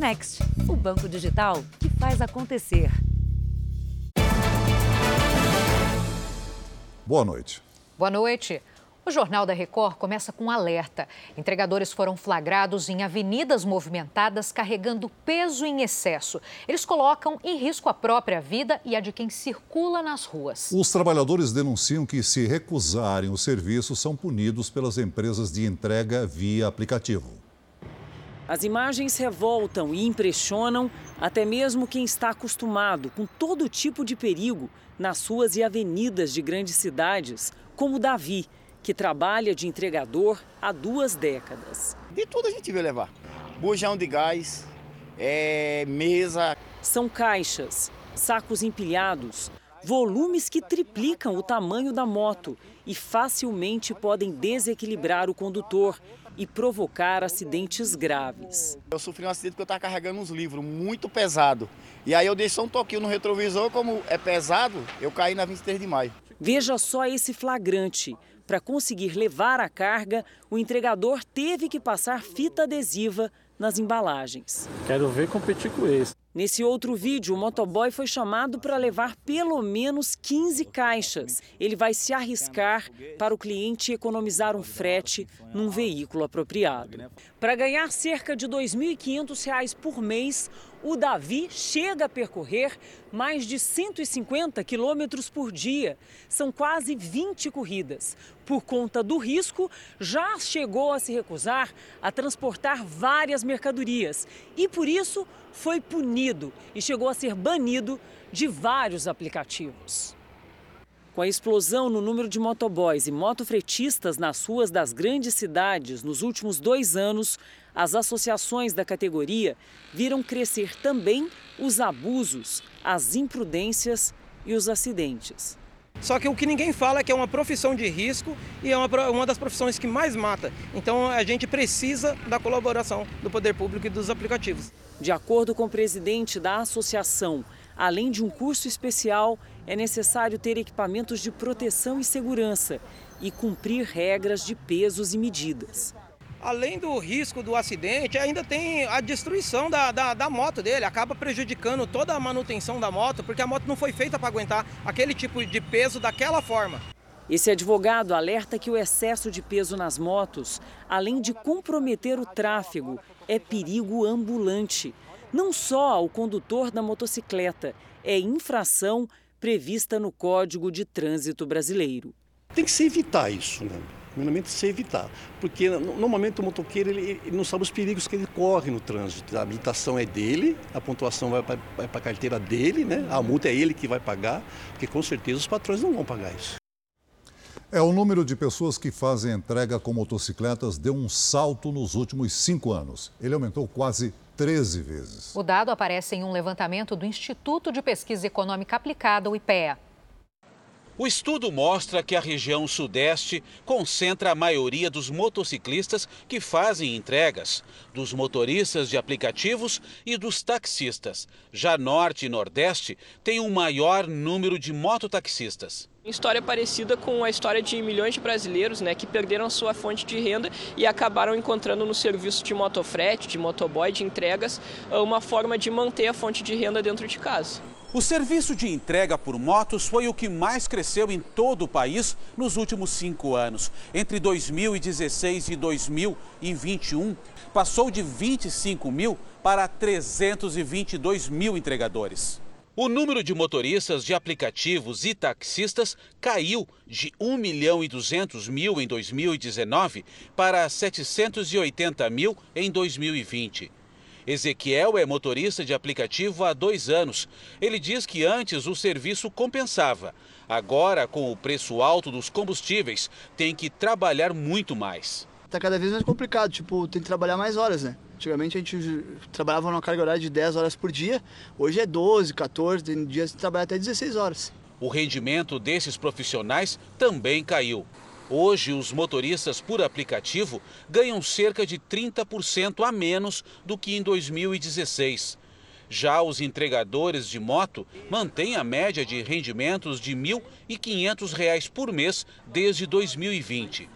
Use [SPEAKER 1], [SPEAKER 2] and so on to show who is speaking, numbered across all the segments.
[SPEAKER 1] Next, o banco digital que faz acontecer.
[SPEAKER 2] Boa noite.
[SPEAKER 3] Boa noite. O Jornal da Record começa com um alerta. Entregadores foram flagrados em avenidas movimentadas carregando peso em excesso. Eles colocam em risco a própria vida e a de quem circula nas ruas.
[SPEAKER 2] Os trabalhadores denunciam que, se recusarem o serviço, são punidos pelas empresas de entrega via aplicativo.
[SPEAKER 4] As imagens revoltam e impressionam até mesmo quem está acostumado com todo tipo de perigo nas ruas e avenidas de grandes cidades, como Davi que trabalha de entregador há duas décadas.
[SPEAKER 5] De tudo a gente vê levar. Bujão de gás, é, mesa.
[SPEAKER 4] São caixas, sacos empilhados, volumes que triplicam o tamanho da moto e facilmente podem desequilibrar o condutor e provocar acidentes graves.
[SPEAKER 5] Eu sofri um acidente porque eu estava carregando uns livros muito pesado. E aí eu dei só um toquinho no retrovisor, como é pesado, eu caí na 23 de maio.
[SPEAKER 4] Veja só esse flagrante. Para conseguir levar a carga, o entregador teve que passar fita adesiva nas embalagens.
[SPEAKER 6] Quero ver competir com esse.
[SPEAKER 4] Nesse outro vídeo, o motoboy foi chamado para levar pelo menos 15 caixas. Ele vai se arriscar para o cliente economizar um frete num veículo apropriado. Para ganhar cerca de R$ 2.500 por mês, o Davi chega a percorrer mais de 150 quilômetros por dia. São quase 20 corridas. Por conta do risco, já chegou a se recusar a transportar várias mercadorias e, por isso, foi punido e chegou a ser banido de vários aplicativos. Com a explosão no número de motoboys e motofretistas nas ruas das grandes cidades nos últimos dois anos, as associações da categoria viram crescer também os abusos, as imprudências e os acidentes.
[SPEAKER 7] Só que o que ninguém fala é que é uma profissão de risco e é uma, uma das profissões que mais mata. Então a gente precisa da colaboração do poder público e dos aplicativos.
[SPEAKER 4] De acordo com o presidente da associação, além de um curso especial, é necessário ter equipamentos de proteção e segurança e cumprir regras de pesos e medidas
[SPEAKER 7] além do risco do acidente, ainda tem a destruição da, da, da, moto dele, acaba prejudicando toda a manutenção da moto, porque a moto não foi feita para aguentar aquele tipo de peso daquela forma.
[SPEAKER 4] Esse advogado alerta que o excesso de peso nas motos, além de comprometer o tráfego, é perigo ambulante. Não só ao condutor da motocicleta, é infração prevista no Código de Trânsito Brasileiro.
[SPEAKER 8] Tem que se evitar isso, né? primeiramente se evitar. Porque normalmente o motoqueiro ele, ele, não sabe os perigos que ele corre no trânsito. A habilitação é dele, a pontuação vai para a carteira dele, né? a multa é ele que vai pagar, porque com certeza os patrões não vão pagar isso.
[SPEAKER 2] É, o número de pessoas que fazem entrega com motocicletas deu um salto nos últimos cinco anos. Ele aumentou quase 13 vezes.
[SPEAKER 3] O dado aparece em um levantamento do Instituto de Pesquisa Econômica Aplicada, o IPEA.
[SPEAKER 9] O estudo mostra que a região sudeste concentra a maioria dos motociclistas que fazem entregas, dos motoristas de aplicativos e dos taxistas. Já norte e nordeste têm um maior número de mototaxistas.
[SPEAKER 10] História parecida com a história de milhões de brasileiros né, que perderam sua fonte de renda e acabaram encontrando no serviço de motofrete, de motoboy, de entregas, uma forma de manter a fonte de renda dentro de casa.
[SPEAKER 9] O serviço de entrega por motos foi o que mais cresceu em todo o país nos últimos cinco anos. Entre 2016 e 2021, passou de 25 mil para 322 mil entregadores. O número de motoristas de aplicativos e taxistas caiu de 1 milhão e 200 mil em 2019 para 780 mil em 2020. Ezequiel é motorista de aplicativo há dois anos. Ele diz que antes o serviço compensava. Agora, com o preço alto dos combustíveis, tem que trabalhar muito mais.
[SPEAKER 11] Está cada vez mais complicado, tipo, tem que trabalhar mais horas, né? Antigamente a gente trabalhava numa carga horária de 10 horas por dia, hoje é 12, 14, tem dias que trabalha até 16 horas.
[SPEAKER 9] O rendimento desses profissionais também caiu. Hoje, os motoristas por aplicativo ganham cerca de 30% a menos do que em 2016. Já os entregadores de moto mantêm a média de rendimentos de R$ 1.500 por mês desde 2020.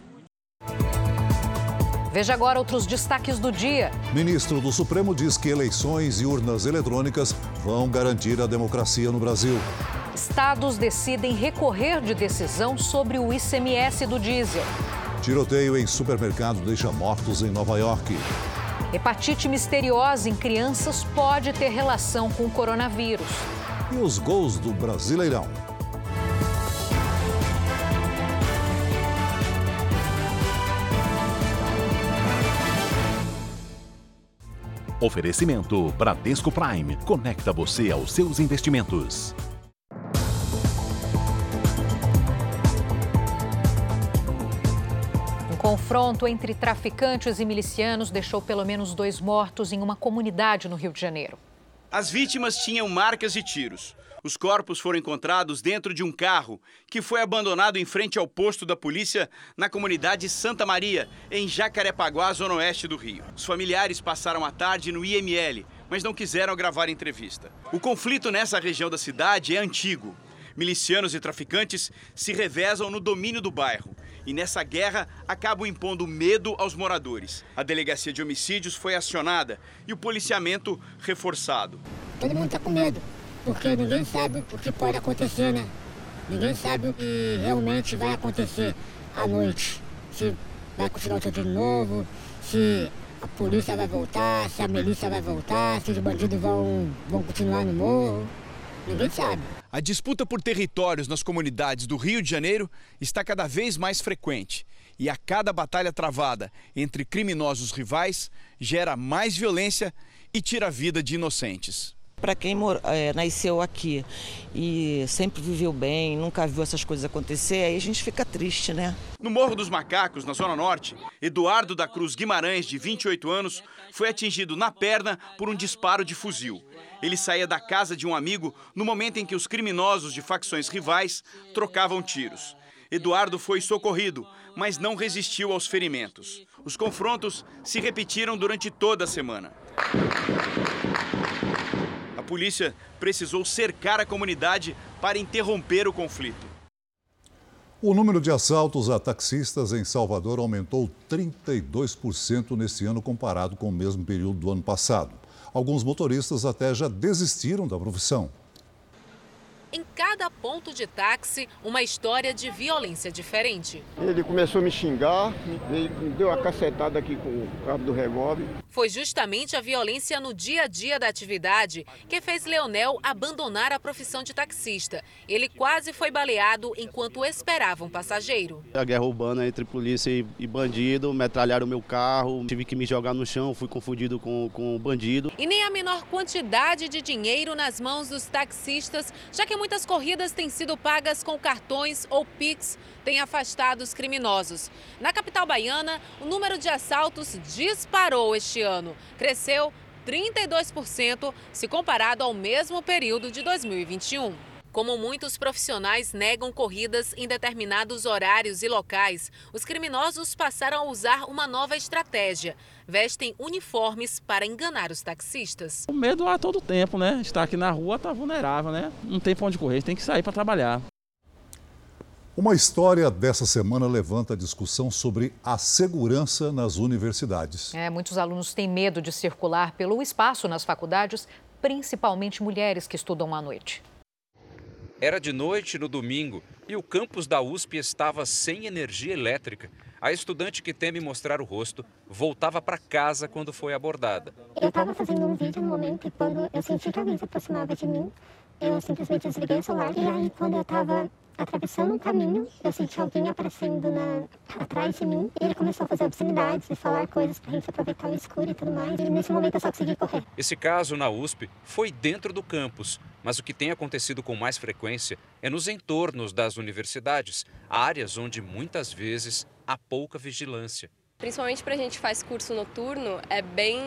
[SPEAKER 3] Veja agora outros destaques do dia.
[SPEAKER 2] Ministro do Supremo diz que eleições e urnas eletrônicas vão garantir a democracia no Brasil.
[SPEAKER 3] Estados decidem recorrer de decisão sobre o ICMS do diesel.
[SPEAKER 2] Tiroteio em supermercado deixa mortos em Nova York.
[SPEAKER 3] Hepatite misteriosa em crianças pode ter relação com o coronavírus.
[SPEAKER 2] E os gols do Brasileirão.
[SPEAKER 12] Oferecimento Bradesco Prime. Conecta você aos seus investimentos.
[SPEAKER 3] Um confronto entre traficantes e milicianos deixou pelo menos dois mortos em uma comunidade no Rio de Janeiro.
[SPEAKER 13] As vítimas tinham marcas de tiros. Os corpos foram encontrados dentro de um carro que foi abandonado em frente ao posto da polícia na comunidade Santa Maria, em Jacarepaguá, zona oeste do Rio. Os familiares passaram a tarde no IML, mas não quiseram gravar entrevista. O conflito nessa região da cidade é antigo. Milicianos e traficantes se revezam no domínio do bairro e nessa guerra acabam impondo medo aos moradores. A delegacia de homicídios foi acionada e o policiamento reforçado.
[SPEAKER 14] Todo mundo está com medo porque ninguém sabe o que pode acontecer, né? Ninguém sabe o que realmente vai acontecer à noite. Se vai continuar tudo de novo, se a polícia vai voltar, se a milícia vai voltar, se os bandidos vão, vão continuar no morro. Ninguém sabe.
[SPEAKER 13] A disputa por territórios nas comunidades do Rio de Janeiro está cada vez mais frequente. E a cada batalha travada entre criminosos rivais gera mais violência e tira a vida de inocentes.
[SPEAKER 15] Para quem é, nasceu aqui e sempre viveu bem, nunca viu essas coisas acontecer, aí a gente fica triste, né?
[SPEAKER 13] No Morro dos Macacos, na Zona Norte, Eduardo da Cruz Guimarães, de 28 anos, foi atingido na perna por um disparo de fuzil. Ele saía da casa de um amigo no momento em que os criminosos de facções rivais trocavam tiros. Eduardo foi socorrido, mas não resistiu aos ferimentos. Os confrontos se repetiram durante toda a semana polícia precisou cercar a comunidade para interromper o conflito.
[SPEAKER 2] O número de assaltos a taxistas em Salvador aumentou 32% neste ano comparado com o mesmo período do ano passado. Alguns motoristas até já desistiram da profissão.
[SPEAKER 16] Em cada ponto de táxi, uma história de violência diferente.
[SPEAKER 5] Ele começou a me xingar, me deu uma cacetada aqui com o cabo do revólver.
[SPEAKER 16] Foi justamente a violência no dia a dia da atividade que fez Leonel abandonar a profissão de taxista. Ele quase foi baleado enquanto esperava um passageiro.
[SPEAKER 8] A guerra urbana entre polícia e bandido, metralharam meu carro, tive que me jogar no chão, fui confundido com, com o bandido.
[SPEAKER 16] E nem a menor quantidade de dinheiro nas mãos dos taxistas, já que muitas corridas têm sido pagas com cartões ou Pix, tem afastado os criminosos. Na capital baiana, o número de assaltos disparou este ano. Cresceu 32% se comparado ao mesmo período de 2021. Como muitos profissionais negam corridas em determinados horários e locais, os criminosos passaram a usar uma nova estratégia. Vestem uniformes para enganar os taxistas.
[SPEAKER 17] O medo a todo tempo, né? Estar aqui na rua está vulnerável, né? Não tem para onde correr, tem que sair para trabalhar.
[SPEAKER 2] Uma história dessa semana levanta a discussão sobre a segurança nas universidades.
[SPEAKER 3] É, muitos alunos têm medo de circular pelo espaço nas faculdades, principalmente mulheres que estudam à noite.
[SPEAKER 18] Era de noite no domingo e o campus da USP estava sem energia elétrica. A estudante que teme mostrar o rosto voltava para casa quando foi abordada.
[SPEAKER 14] Eu estava fazendo um vídeo no momento e quando eu senti que alguém se aproximava de mim, eu simplesmente desliguei o celular. E aí, quando eu estava atravessando um caminho, eu senti alguém aparecendo na, atrás de mim. E ele começou a fazer obscenidades e falar coisas pra gente aproveitar o escuro e tudo mais. E nesse momento eu só consegui correr.
[SPEAKER 18] Esse caso na USP foi dentro do campus, mas o que tem acontecido com mais frequência é nos entornos das universidades, áreas onde muitas vezes há pouca vigilância.
[SPEAKER 10] Principalmente para a gente faz curso noturno, é bem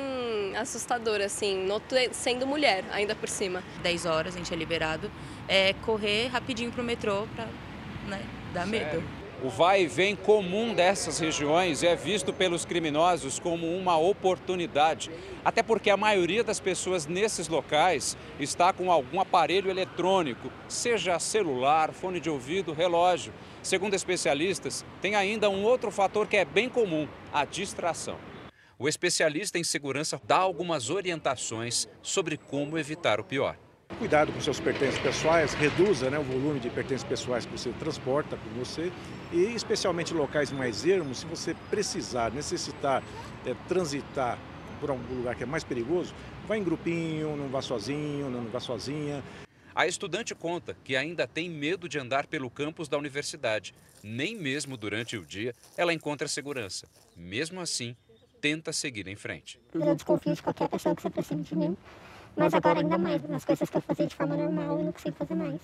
[SPEAKER 10] assustador, assim, sendo mulher, ainda por cima.
[SPEAKER 19] 10 horas a gente é liberado, é correr rapidinho para o metrô para né, dar medo.
[SPEAKER 18] O vai e vem comum dessas regiões é visto pelos criminosos como uma oportunidade, até porque a maioria das pessoas nesses locais está com algum aparelho eletrônico, seja celular, fone de ouvido, relógio. Segundo especialistas, tem ainda um outro fator que é bem comum: a distração. O especialista em segurança dá algumas orientações sobre como evitar o pior.
[SPEAKER 20] Cuidado com seus pertences pessoais, reduza né, o volume de pertences pessoais que você transporta com você e especialmente locais mais ermos, se você precisar, necessitar é, transitar por algum lugar que é mais perigoso, vá em grupinho, não vá sozinho, não vá sozinha.
[SPEAKER 18] A estudante conta que ainda tem medo de andar pelo campus da universidade. Nem mesmo durante o dia ela encontra segurança. Mesmo assim, tenta seguir em frente.
[SPEAKER 14] Eu desconfio de qualquer pessoa que se aproxime de mim. Mas agora ainda mais, nas coisas que eu fazia de forma normal, eu não consigo fazer mais.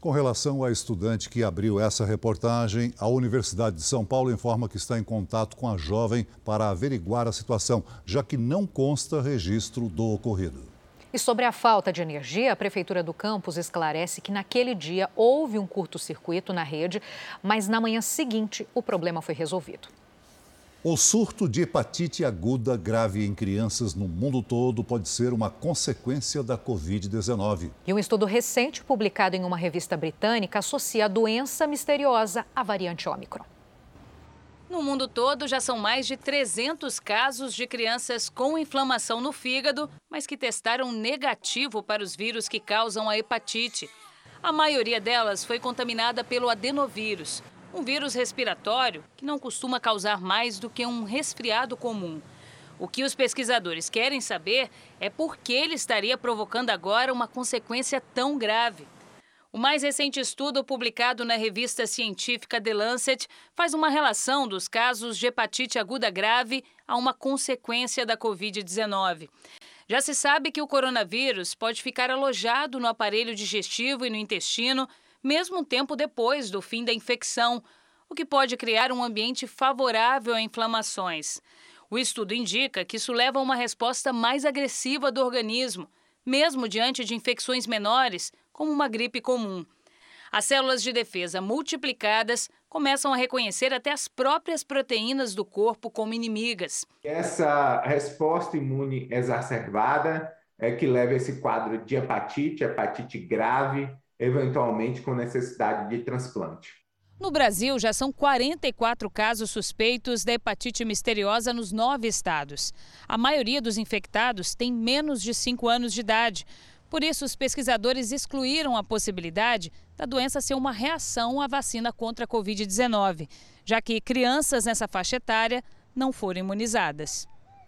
[SPEAKER 2] Com relação à estudante que abriu essa reportagem, a Universidade de São Paulo informa que está em contato com a jovem para averiguar a situação, já que não consta registro do ocorrido.
[SPEAKER 3] E sobre a falta de energia, a Prefeitura do campus esclarece que naquele dia houve um curto-circuito na rede, mas na manhã seguinte o problema foi resolvido.
[SPEAKER 2] O surto de hepatite aguda grave em crianças no mundo todo pode ser uma consequência da Covid-19.
[SPEAKER 3] E um estudo recente publicado em uma revista britânica associa a doença misteriosa à variante Ômicron.
[SPEAKER 21] No mundo todo, já são mais de 300 casos de crianças com inflamação no fígado, mas que testaram negativo para os vírus que causam a hepatite. A maioria delas foi contaminada pelo adenovírus, um vírus respiratório que não costuma causar mais do que um resfriado comum. O que os pesquisadores querem saber é por que ele estaria provocando agora uma consequência tão grave. O mais recente estudo publicado na revista científica The Lancet faz uma relação dos casos de hepatite aguda grave a uma consequência da Covid-19. Já se sabe que o coronavírus pode ficar alojado no aparelho digestivo e no intestino, mesmo tempo depois do fim da infecção, o que pode criar um ambiente favorável a inflamações. O estudo indica que isso leva a uma resposta mais agressiva do organismo, mesmo diante de infecções menores, como uma gripe comum. As células de defesa multiplicadas começam a reconhecer até as próprias proteínas do corpo como inimigas.
[SPEAKER 22] Essa resposta imune exacerbada é que leva esse quadro de hepatite, hepatite grave, eventualmente com necessidade de transplante.
[SPEAKER 21] No Brasil, já são 44 casos suspeitos da hepatite misteriosa nos nove estados. A maioria dos infectados tem menos de 5 anos de idade. Por isso, os pesquisadores excluíram a possibilidade da doença ser uma reação à vacina contra a Covid-19, já que crianças nessa faixa etária não foram imunizadas.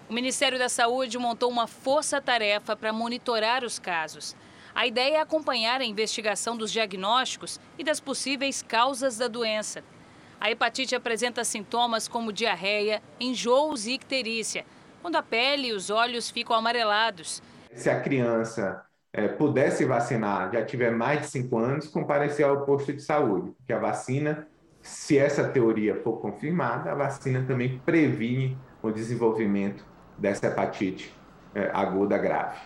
[SPEAKER 21] O Ministério da Saúde montou uma força-tarefa para monitorar os casos. A ideia é acompanhar a investigação dos diagnósticos e das possíveis causas da doença. A hepatite apresenta sintomas como diarreia, enjoos e icterícia, quando a pele e os olhos ficam amarelados.
[SPEAKER 22] Se a criança é, puder se vacinar, já tiver mais de 5 anos, comparecer ao posto de saúde, porque a vacina, se essa teoria for confirmada, a vacina também previne o desenvolvimento dessa hepatite é, aguda grave.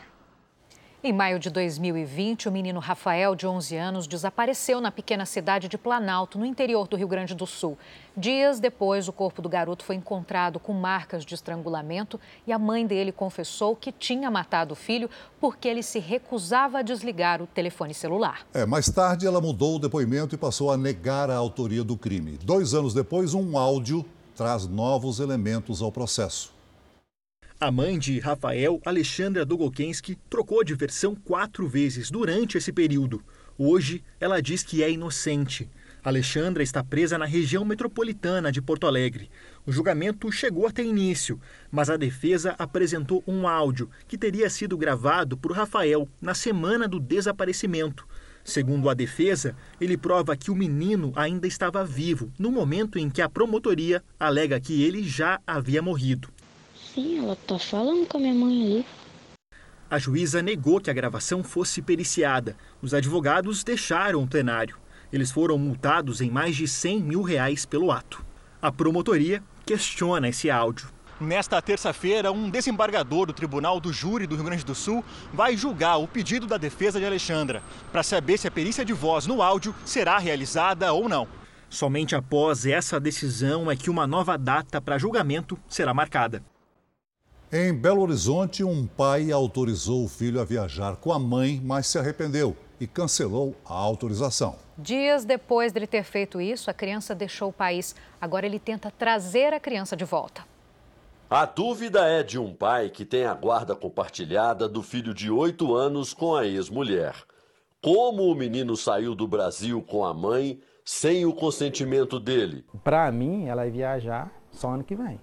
[SPEAKER 3] Em maio de 2020, o menino Rafael, de 11 anos, desapareceu na pequena cidade de Planalto, no interior do Rio Grande do Sul. Dias depois, o corpo do garoto foi encontrado com marcas de estrangulamento e a mãe dele confessou que tinha matado o filho porque ele se recusava a desligar o telefone celular.
[SPEAKER 2] É, mais tarde, ela mudou o depoimento e passou a negar a autoria do crime. Dois anos depois, um áudio traz novos elementos ao processo.
[SPEAKER 23] A mãe de Rafael, Alexandra Dogokensky, trocou de versão quatro vezes durante esse período. Hoje, ela diz que é inocente. Alexandra está presa na região metropolitana de Porto Alegre. O julgamento chegou até início, mas a defesa apresentou um áudio que teria sido gravado por Rafael na semana do desaparecimento. Segundo a defesa, ele prova que o menino ainda estava vivo no momento em que a promotoria alega que ele já havia morrido.
[SPEAKER 14] Sim, ela tá falando com a minha mãe ali.
[SPEAKER 23] A juíza negou que a gravação fosse periciada. Os advogados deixaram o plenário. Eles foram multados em mais de 100 mil reais pelo ato. A promotoria questiona esse áudio. Nesta terça-feira, um desembargador do Tribunal do Júri do Rio Grande do Sul vai julgar o pedido da defesa de Alexandra para saber se a perícia de voz no áudio será realizada ou não. Somente após essa decisão é que uma nova data para julgamento será marcada.
[SPEAKER 2] Em Belo Horizonte, um pai autorizou o filho a viajar com a mãe, mas se arrependeu. e cancelou a autorização.
[SPEAKER 3] Dias depois dele ter feito isso, a criança deixou o país. Agora ele tenta trazer a criança de volta.
[SPEAKER 24] A dúvida é de um pai que tem a guarda compartilhada do filho de oito anos com a ex-mulher. Como o menino saiu do Brasil com a mãe sem o consentimento dele?
[SPEAKER 25] Para mim, ela vai viajar só ano que vem.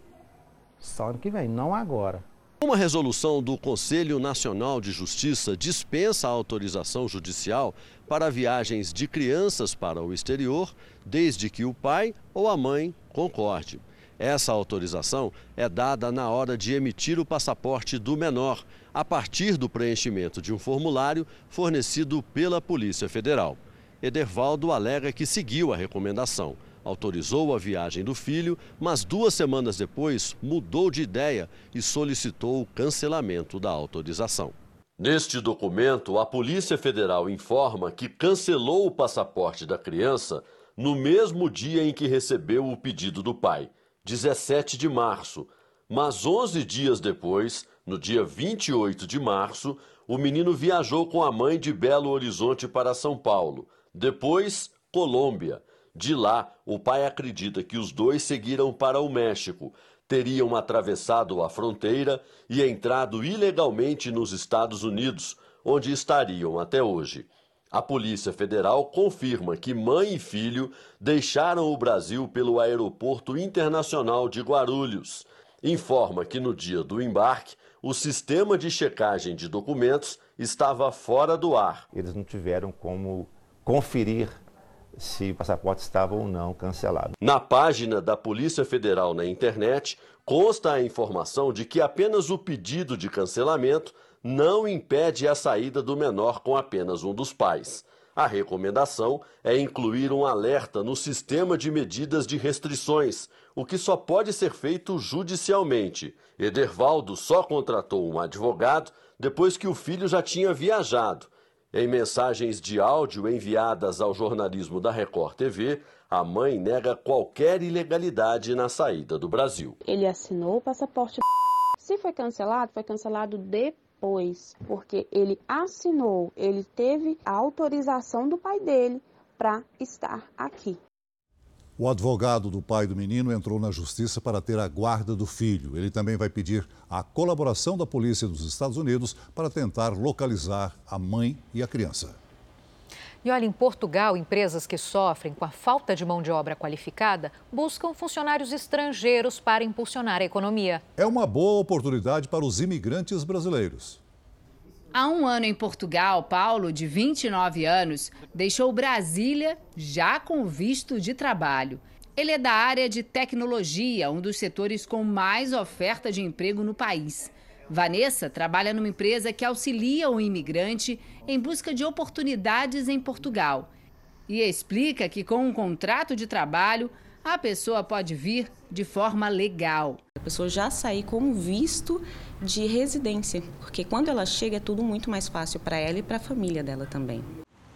[SPEAKER 25] Só ano que vem, não agora.
[SPEAKER 24] Uma resolução do Conselho Nacional de Justiça dispensa a autorização judicial para viagens de crianças para o exterior, desde que o pai ou a mãe concorde. Essa autorização é dada na hora de emitir o passaporte do menor, a partir do preenchimento de um formulário fornecido pela Polícia Federal. Edervaldo alega que seguiu a recomendação autorizou a viagem do filho, mas duas semanas depois mudou de ideia e solicitou o cancelamento da autorização. Neste documento, a Polícia Federal informa que cancelou o passaporte da criança no mesmo dia em que recebeu o pedido do pai, 17 de março. Mas 11 dias depois, no dia 28 de março, o menino viajou com a mãe de Belo Horizonte para São Paulo, depois Colômbia de lá, o pai acredita que os dois seguiram para o México, teriam atravessado a fronteira e entrado ilegalmente nos Estados Unidos, onde estariam até hoje. A Polícia Federal confirma que mãe e filho deixaram o Brasil pelo Aeroporto Internacional de Guarulhos. Informa que no dia do embarque, o sistema de checagem de documentos estava fora do ar.
[SPEAKER 26] Eles não tiveram como conferir se o passaporte estava ou não cancelado.
[SPEAKER 24] Na página da Polícia Federal na internet, consta a informação de que apenas o pedido de cancelamento não impede a saída do menor com apenas um dos pais. A recomendação é incluir um alerta no sistema de medidas de restrições, o que só pode ser feito judicialmente. Edervaldo só contratou um advogado depois que o filho já tinha viajado em mensagens de áudio enviadas ao jornalismo da Record TV, a mãe nega qualquer ilegalidade na saída do Brasil.
[SPEAKER 27] Ele assinou o passaporte. Se foi cancelado, foi cancelado depois, porque ele assinou, ele teve a autorização do pai dele para estar aqui.
[SPEAKER 2] O advogado do pai do menino entrou na justiça para ter a guarda do filho. Ele também vai pedir a colaboração da polícia dos Estados Unidos para tentar localizar a mãe e a criança.
[SPEAKER 3] E olha, em Portugal, empresas que sofrem com a falta de mão de obra qualificada buscam funcionários estrangeiros para impulsionar a economia.
[SPEAKER 2] É uma boa oportunidade para os imigrantes brasileiros.
[SPEAKER 28] Há um ano em Portugal, Paulo, de 29 anos, deixou Brasília já com visto de trabalho. Ele é da área de tecnologia, um dos setores com mais oferta de emprego no país. Vanessa trabalha numa empresa que auxilia o imigrante em busca de oportunidades em Portugal. E explica que com um contrato de trabalho, a pessoa pode vir de forma legal.
[SPEAKER 19] A pessoa já sair com visto de residência, porque quando ela chega é tudo muito mais fácil para ela e para a família dela também.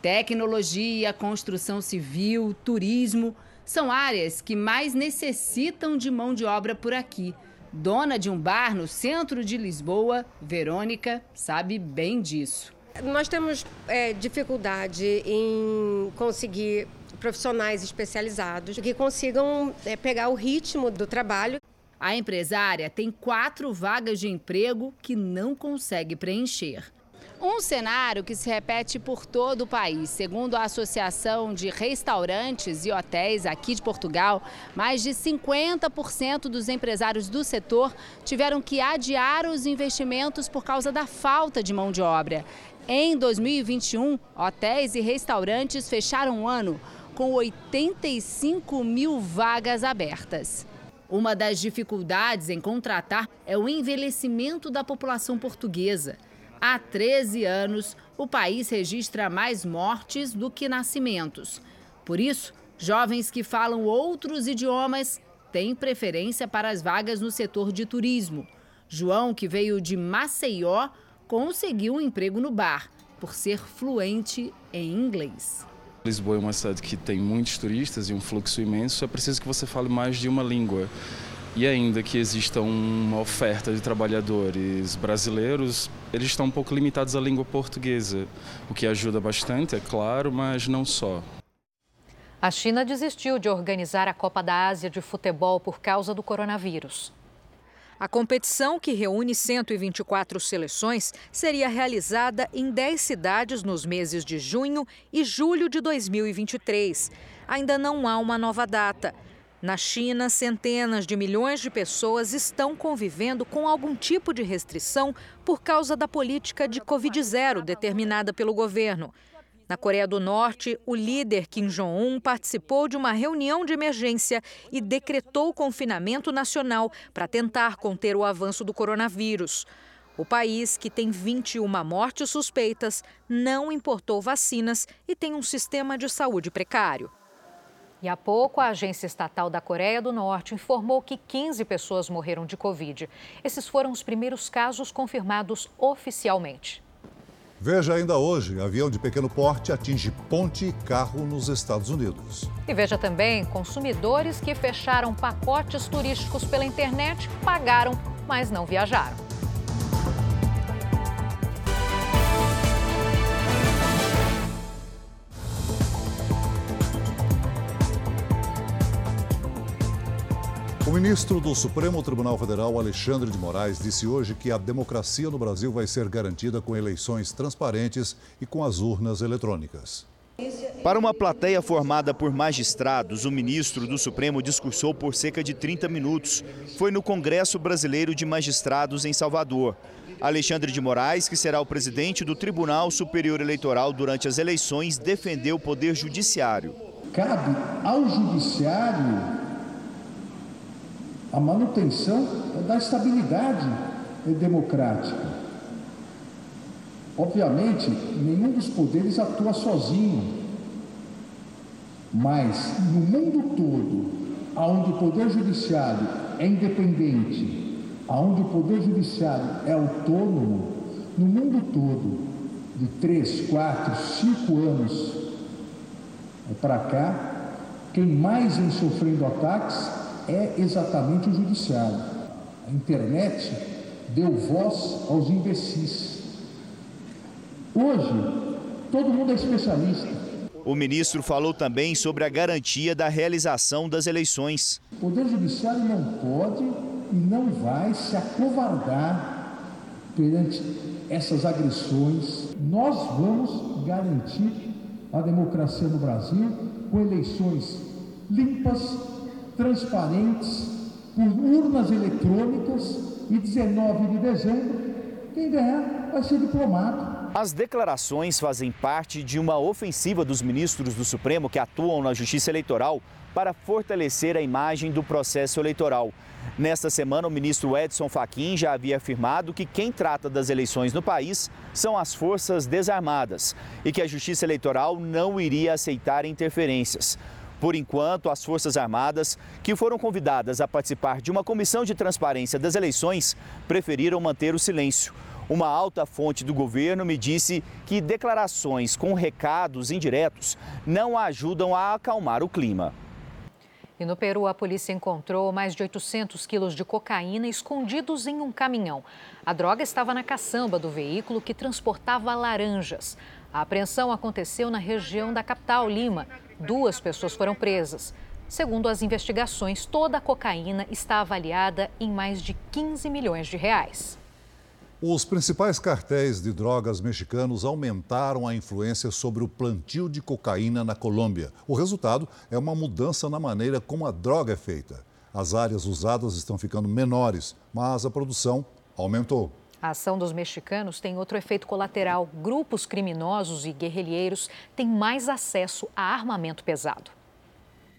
[SPEAKER 28] Tecnologia, construção civil, turismo são áreas que mais necessitam de mão de obra por aqui. Dona de um bar no centro de Lisboa, Verônica, sabe bem disso.
[SPEAKER 29] Nós temos é, dificuldade em conseguir profissionais especializados que consigam é, pegar o ritmo do trabalho.
[SPEAKER 28] A empresária tem quatro vagas de emprego que não consegue preencher. Um cenário que se repete por todo o país. Segundo a Associação de Restaurantes e Hotéis aqui de Portugal, mais de 50% dos empresários do setor tiveram que adiar os investimentos por causa da falta de mão de obra. Em 2021, hotéis e restaurantes fecharam o ano com 85 mil vagas abertas. Uma das dificuldades em contratar é o envelhecimento da população portuguesa. Há 13 anos, o país registra mais mortes do que nascimentos. Por isso, jovens que falam outros idiomas têm preferência para as vagas no setor de turismo. João, que veio de Maceió, conseguiu um emprego no bar, por ser fluente em inglês.
[SPEAKER 30] Lisboa é uma cidade que tem muitos turistas e um fluxo imenso, é preciso que você fale mais de uma língua.
[SPEAKER 31] E ainda que exista uma oferta de trabalhadores brasileiros, eles estão um pouco limitados à língua portuguesa, o que ajuda bastante, é claro, mas não só.
[SPEAKER 3] A China desistiu de organizar a Copa da Ásia de futebol por causa do coronavírus. A competição, que reúne 124 seleções, seria realizada em 10 cidades nos meses de junho e julho de 2023. Ainda não há uma nova data. Na China, centenas de milhões de pessoas estão convivendo com algum tipo de restrição por causa da política de Covid-0 determinada pelo governo. Na Coreia do Norte, o líder Kim Jong-un participou de uma reunião de emergência e decretou confinamento nacional para tentar conter o avanço do coronavírus. O país, que tem 21 mortes suspeitas, não importou vacinas e tem um sistema de saúde precário. E há pouco, a agência estatal da Coreia do Norte informou que 15 pessoas morreram de Covid. Esses foram os primeiros casos confirmados oficialmente.
[SPEAKER 2] Veja ainda hoje: avião de pequeno porte atinge ponte e carro nos Estados Unidos.
[SPEAKER 3] E veja também: consumidores que fecharam pacotes turísticos pela internet pagaram, mas não viajaram.
[SPEAKER 2] Ministro do Supremo Tribunal Federal, Alexandre de Moraes, disse hoje que a democracia no Brasil vai ser garantida com eleições transparentes e com as urnas eletrônicas.
[SPEAKER 32] Para uma plateia formada por magistrados, o ministro do Supremo discursou por cerca de 30 minutos. Foi no Congresso Brasileiro de Magistrados em Salvador. Alexandre de Moraes, que será o presidente do Tribunal Superior Eleitoral durante as eleições, defendeu o poder judiciário.
[SPEAKER 33] Cabe ao judiciário a manutenção da estabilidade democrática. Obviamente, nenhum dos poderes atua sozinho, mas no mundo todo, onde o poder judiciário é independente, onde o poder judiciário é autônomo, no mundo todo, de três, quatro, cinco anos para cá, quem mais vem sofrendo ataques é exatamente o judiciário. A internet deu voz aos imbecis. Hoje, todo mundo é especialista.
[SPEAKER 32] O ministro falou também sobre a garantia da realização das eleições.
[SPEAKER 33] O Poder Judiciário não pode e não vai se acovardar perante essas agressões. Nós vamos garantir a democracia no Brasil com eleições limpas, transparentes, por urnas eletrônicas e 19 de dezembro, quem ganhar vai ser diplomado.
[SPEAKER 32] As declarações fazem parte de uma ofensiva dos ministros do Supremo que atuam na Justiça Eleitoral para fortalecer a imagem do processo eleitoral. Nesta semana, o ministro Edson Fachin já havia afirmado que quem trata das eleições no país são as forças desarmadas e que a Justiça Eleitoral não iria aceitar interferências. Por enquanto, as Forças Armadas, que foram convidadas a participar de uma comissão de transparência das eleições, preferiram manter o silêncio. Uma alta fonte do governo me disse que declarações com recados indiretos não ajudam a acalmar o clima.
[SPEAKER 3] E no Peru, a polícia encontrou mais de 800 quilos de cocaína escondidos em um caminhão. A droga estava na caçamba do veículo que transportava laranjas. A apreensão aconteceu na região da capital, Lima. Duas pessoas foram presas. Segundo as investigações, toda a cocaína está avaliada em mais de 15 milhões de reais.
[SPEAKER 2] Os principais cartéis de drogas mexicanos aumentaram a influência sobre o plantio de cocaína na Colômbia. O resultado é uma mudança na maneira como a droga é feita. As áreas usadas estão ficando menores, mas a produção aumentou.
[SPEAKER 3] A ação dos mexicanos tem outro efeito colateral. Grupos criminosos e guerrilheiros têm mais acesso a armamento pesado.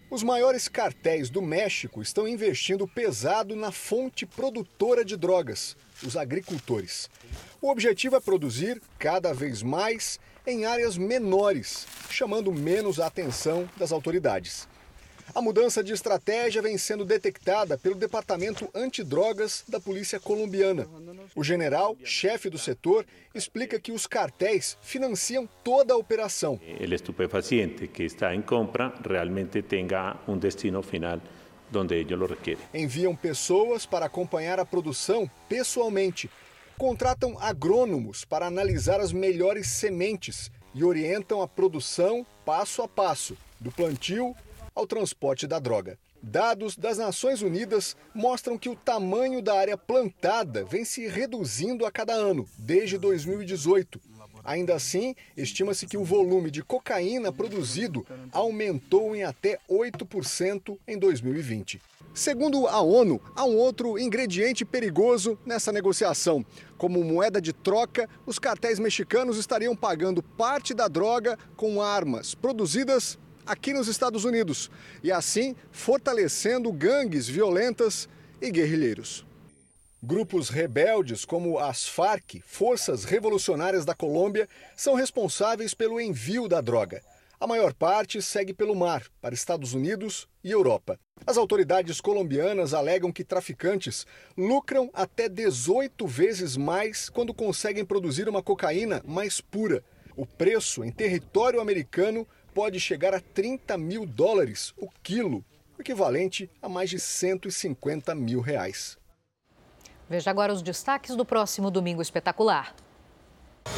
[SPEAKER 34] Os maiores cartéis do México estão investindo pesado na fonte produtora de drogas, os agricultores. O objetivo é produzir cada vez mais em áreas menores, chamando menos a atenção das autoridades. A mudança de estratégia vem sendo detectada pelo Departamento Antidrogas da Polícia Colombiana. O general, chefe do setor, explica que os cartéis financiam toda a operação.
[SPEAKER 35] O estupefaciente que está em compra realmente tenha um destino final
[SPEAKER 16] donde ellos lo requieren.
[SPEAKER 34] Enviam pessoas para acompanhar a produção pessoalmente. Contratam agrônomos para analisar as melhores sementes e orientam a produção passo a passo, do plantio ao transporte da droga. Dados das Nações Unidas mostram que o tamanho da área plantada vem se reduzindo a cada ano, desde 2018. Ainda assim, estima-se que o volume de cocaína produzido aumentou em até 8% em 2020. Segundo a ONU, há um outro ingrediente perigoso nessa negociação. Como moeda de troca, os cartéis mexicanos estariam pagando parte da droga com armas produzidas aqui nos Estados Unidos e assim fortalecendo gangues violentas e guerrilheiros. Grupos rebeldes como as Farc, Forças Revolucionárias da Colômbia, são responsáveis pelo envio da droga. A maior parte segue pelo mar, para Estados Unidos e Europa. As autoridades colombianas alegam que traficantes lucram até 18 vezes mais quando conseguem produzir uma cocaína mais pura. O preço em território americano pode chegar a 30 mil dólares o quilo, o equivalente a mais de 150 mil reais.
[SPEAKER 3] Veja agora os destaques do próximo Domingo Espetacular.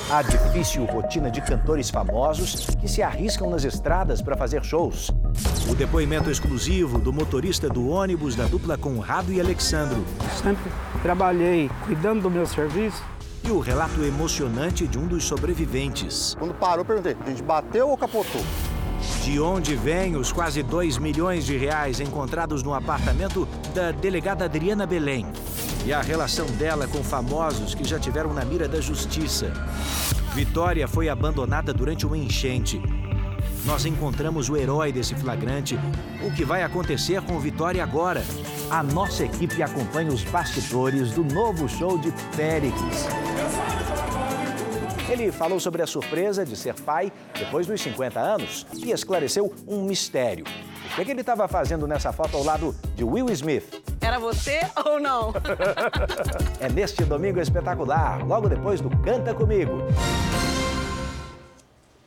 [SPEAKER 35] A difícil rotina de cantores famosos que se arriscam nas estradas para fazer shows.
[SPEAKER 36] O depoimento exclusivo do motorista do ônibus da dupla Conrado e Alexandro.
[SPEAKER 37] Sempre trabalhei cuidando do meu serviço.
[SPEAKER 36] E o relato emocionante de um dos sobreviventes.
[SPEAKER 38] Quando parou, eu perguntei: a gente bateu ou capotou?
[SPEAKER 36] De onde vêm os quase 2 milhões de reais encontrados no apartamento da delegada Adriana Belém? E a relação dela com famosos que já tiveram na mira da justiça. Vitória foi abandonada durante uma enchente. Nós encontramos o herói desse flagrante. O que vai acontecer com Vitória agora? A nossa equipe acompanha os bastidores do novo show de Péricles.
[SPEAKER 35] Ele falou sobre a surpresa de ser pai depois dos 50 anos e esclareceu um mistério. O que, é que ele estava fazendo nessa foto ao lado de Will Smith?
[SPEAKER 39] Era você ou não?
[SPEAKER 35] é neste domingo espetacular, logo depois do Canta Comigo.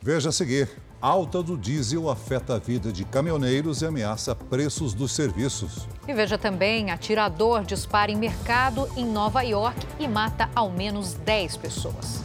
[SPEAKER 2] Veja a seguir. Alta do diesel afeta a vida de caminhoneiros e ameaça preços dos serviços.
[SPEAKER 3] E veja também: atirador dispara em mercado em Nova York e mata ao menos 10 pessoas.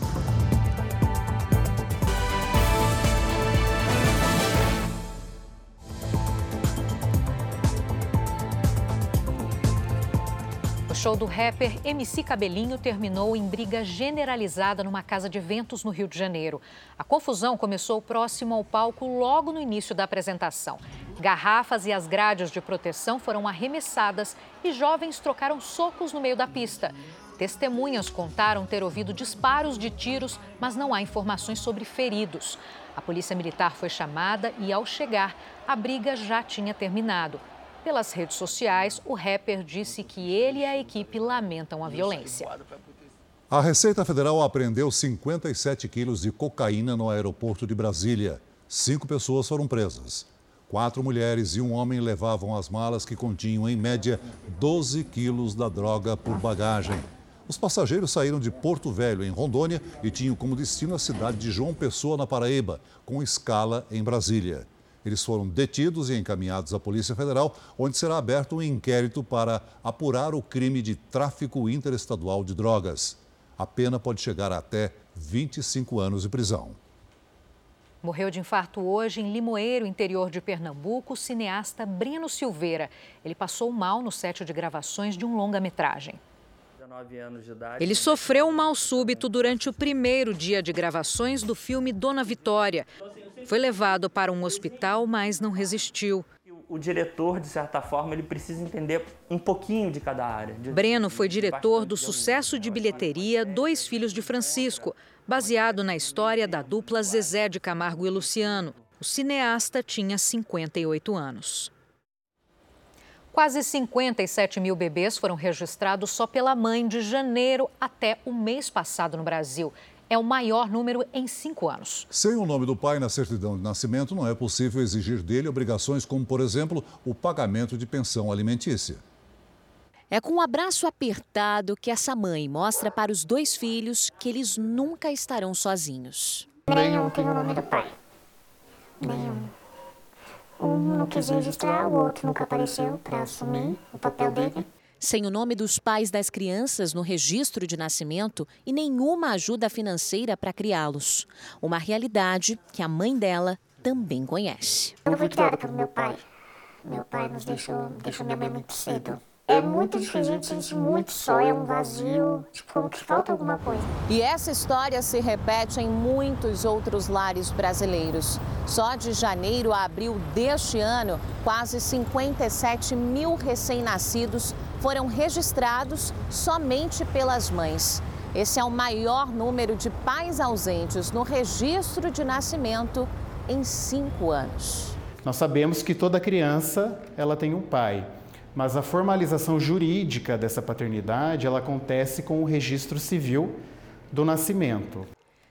[SPEAKER 3] Show do rapper MC Cabelinho terminou em briga generalizada numa casa de eventos no Rio de Janeiro. A confusão começou próximo ao palco logo no início da apresentação. Garrafas e as grades de proteção foram arremessadas e jovens trocaram socos no meio da pista. Testemunhas contaram ter ouvido disparos de tiros, mas não há informações sobre feridos. A polícia militar foi chamada e, ao chegar, a briga já tinha terminado. Pelas redes sociais, o rapper disse que ele e a equipe lamentam a violência.
[SPEAKER 2] A Receita Federal apreendeu 57 quilos de cocaína no aeroporto de Brasília. Cinco pessoas foram presas. Quatro mulheres e um homem levavam as malas que continham, em média, 12 quilos da droga por bagagem. Os passageiros saíram de Porto Velho, em Rondônia, e tinham como destino a cidade de João Pessoa, na Paraíba, com escala em Brasília. Eles foram detidos e encaminhados à Polícia Federal, onde será aberto um inquérito para apurar o crime de tráfico interestadual de drogas. A pena pode chegar a até 25 anos de prisão.
[SPEAKER 3] Morreu de infarto hoje em Limoeiro, interior de Pernambuco, o cineasta Breno Silveira. Ele passou mal no set de gravações de um longa-metragem. Ele sofreu um mal súbito durante o primeiro dia de gravações do filme Dona Vitória. Foi levado para um hospital, mas não resistiu.
[SPEAKER 40] O diretor, de certa forma, ele precisa entender um pouquinho de cada área.
[SPEAKER 3] Breno foi diretor do sucesso de bilheteria Dois Filhos de Francisco, baseado na história da dupla Zezé de Camargo e Luciano. O cineasta tinha 58 anos. Quase 57 mil bebês foram registrados só pela mãe de janeiro até o mês passado no Brasil é o maior número em cinco anos.
[SPEAKER 2] Sem o nome do pai na certidão de nascimento, não é possível exigir dele obrigações como, por exemplo, o pagamento de pensão alimentícia.
[SPEAKER 30] É com um abraço apertado que essa mãe mostra para os dois filhos que eles nunca estarão sozinhos.
[SPEAKER 14] Nenhum tem o nome do pai. Nenhum. Um não quis registrar, o outro nunca apareceu para assumir o papel dele.
[SPEAKER 41] Sem o nome dos pais das crianças no registro de nascimento e nenhuma ajuda financeira para criá-los. Uma realidade que a mãe dela também conhece.
[SPEAKER 14] Eu não fui criada pelo meu pai. Meu pai nos deixou, deixou minha mãe muito cedo. É muito difícil, a gente sente muito só, é um vazio, tipo, como que falta alguma coisa.
[SPEAKER 42] E essa história se repete em muitos outros lares brasileiros. Só de janeiro a abril deste ano, quase 57 mil recém-nascidos foram registrados somente pelas mães. Esse é o maior número de pais ausentes no registro de nascimento em cinco anos.
[SPEAKER 43] Nós sabemos que toda criança ela tem um pai, mas a formalização jurídica dessa paternidade ela acontece com o registro civil do nascimento.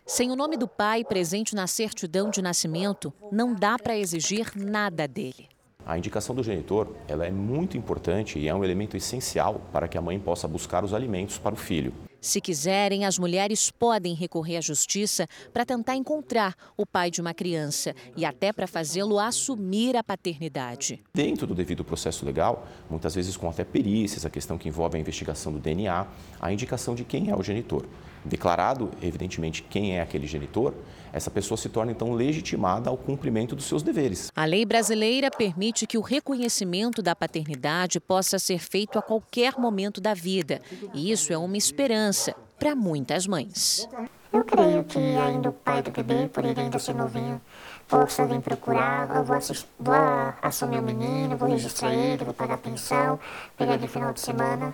[SPEAKER 41] Sem o nome do pai presente na certidão de nascimento, não dá para exigir nada dele.
[SPEAKER 44] A indicação do genitor ela é muito importante e é um elemento essencial para que a mãe possa buscar os alimentos para o filho.
[SPEAKER 41] Se quiserem, as mulheres podem recorrer à justiça para tentar encontrar o pai de uma criança e até para fazê-lo assumir a paternidade.
[SPEAKER 44] Dentro do devido processo legal, muitas vezes com até perícias, a questão que envolve a investigação do DNA, a indicação de quem é o genitor. Declarado, evidentemente, quem é aquele genitor, essa pessoa se torna então legitimada ao cumprimento dos seus deveres.
[SPEAKER 41] A lei brasileira permite que o reconhecimento da paternidade possa ser feito a qualquer momento da vida, e isso é uma esperança para muitas mães.
[SPEAKER 14] Eu creio que ainda o pai do bebê, por ele ainda ser novinho, possa vir procurar, eu vou, assistir, vou assumir o menino, vou registrar ele, vou pagar pensão, pegar ele no final de semana,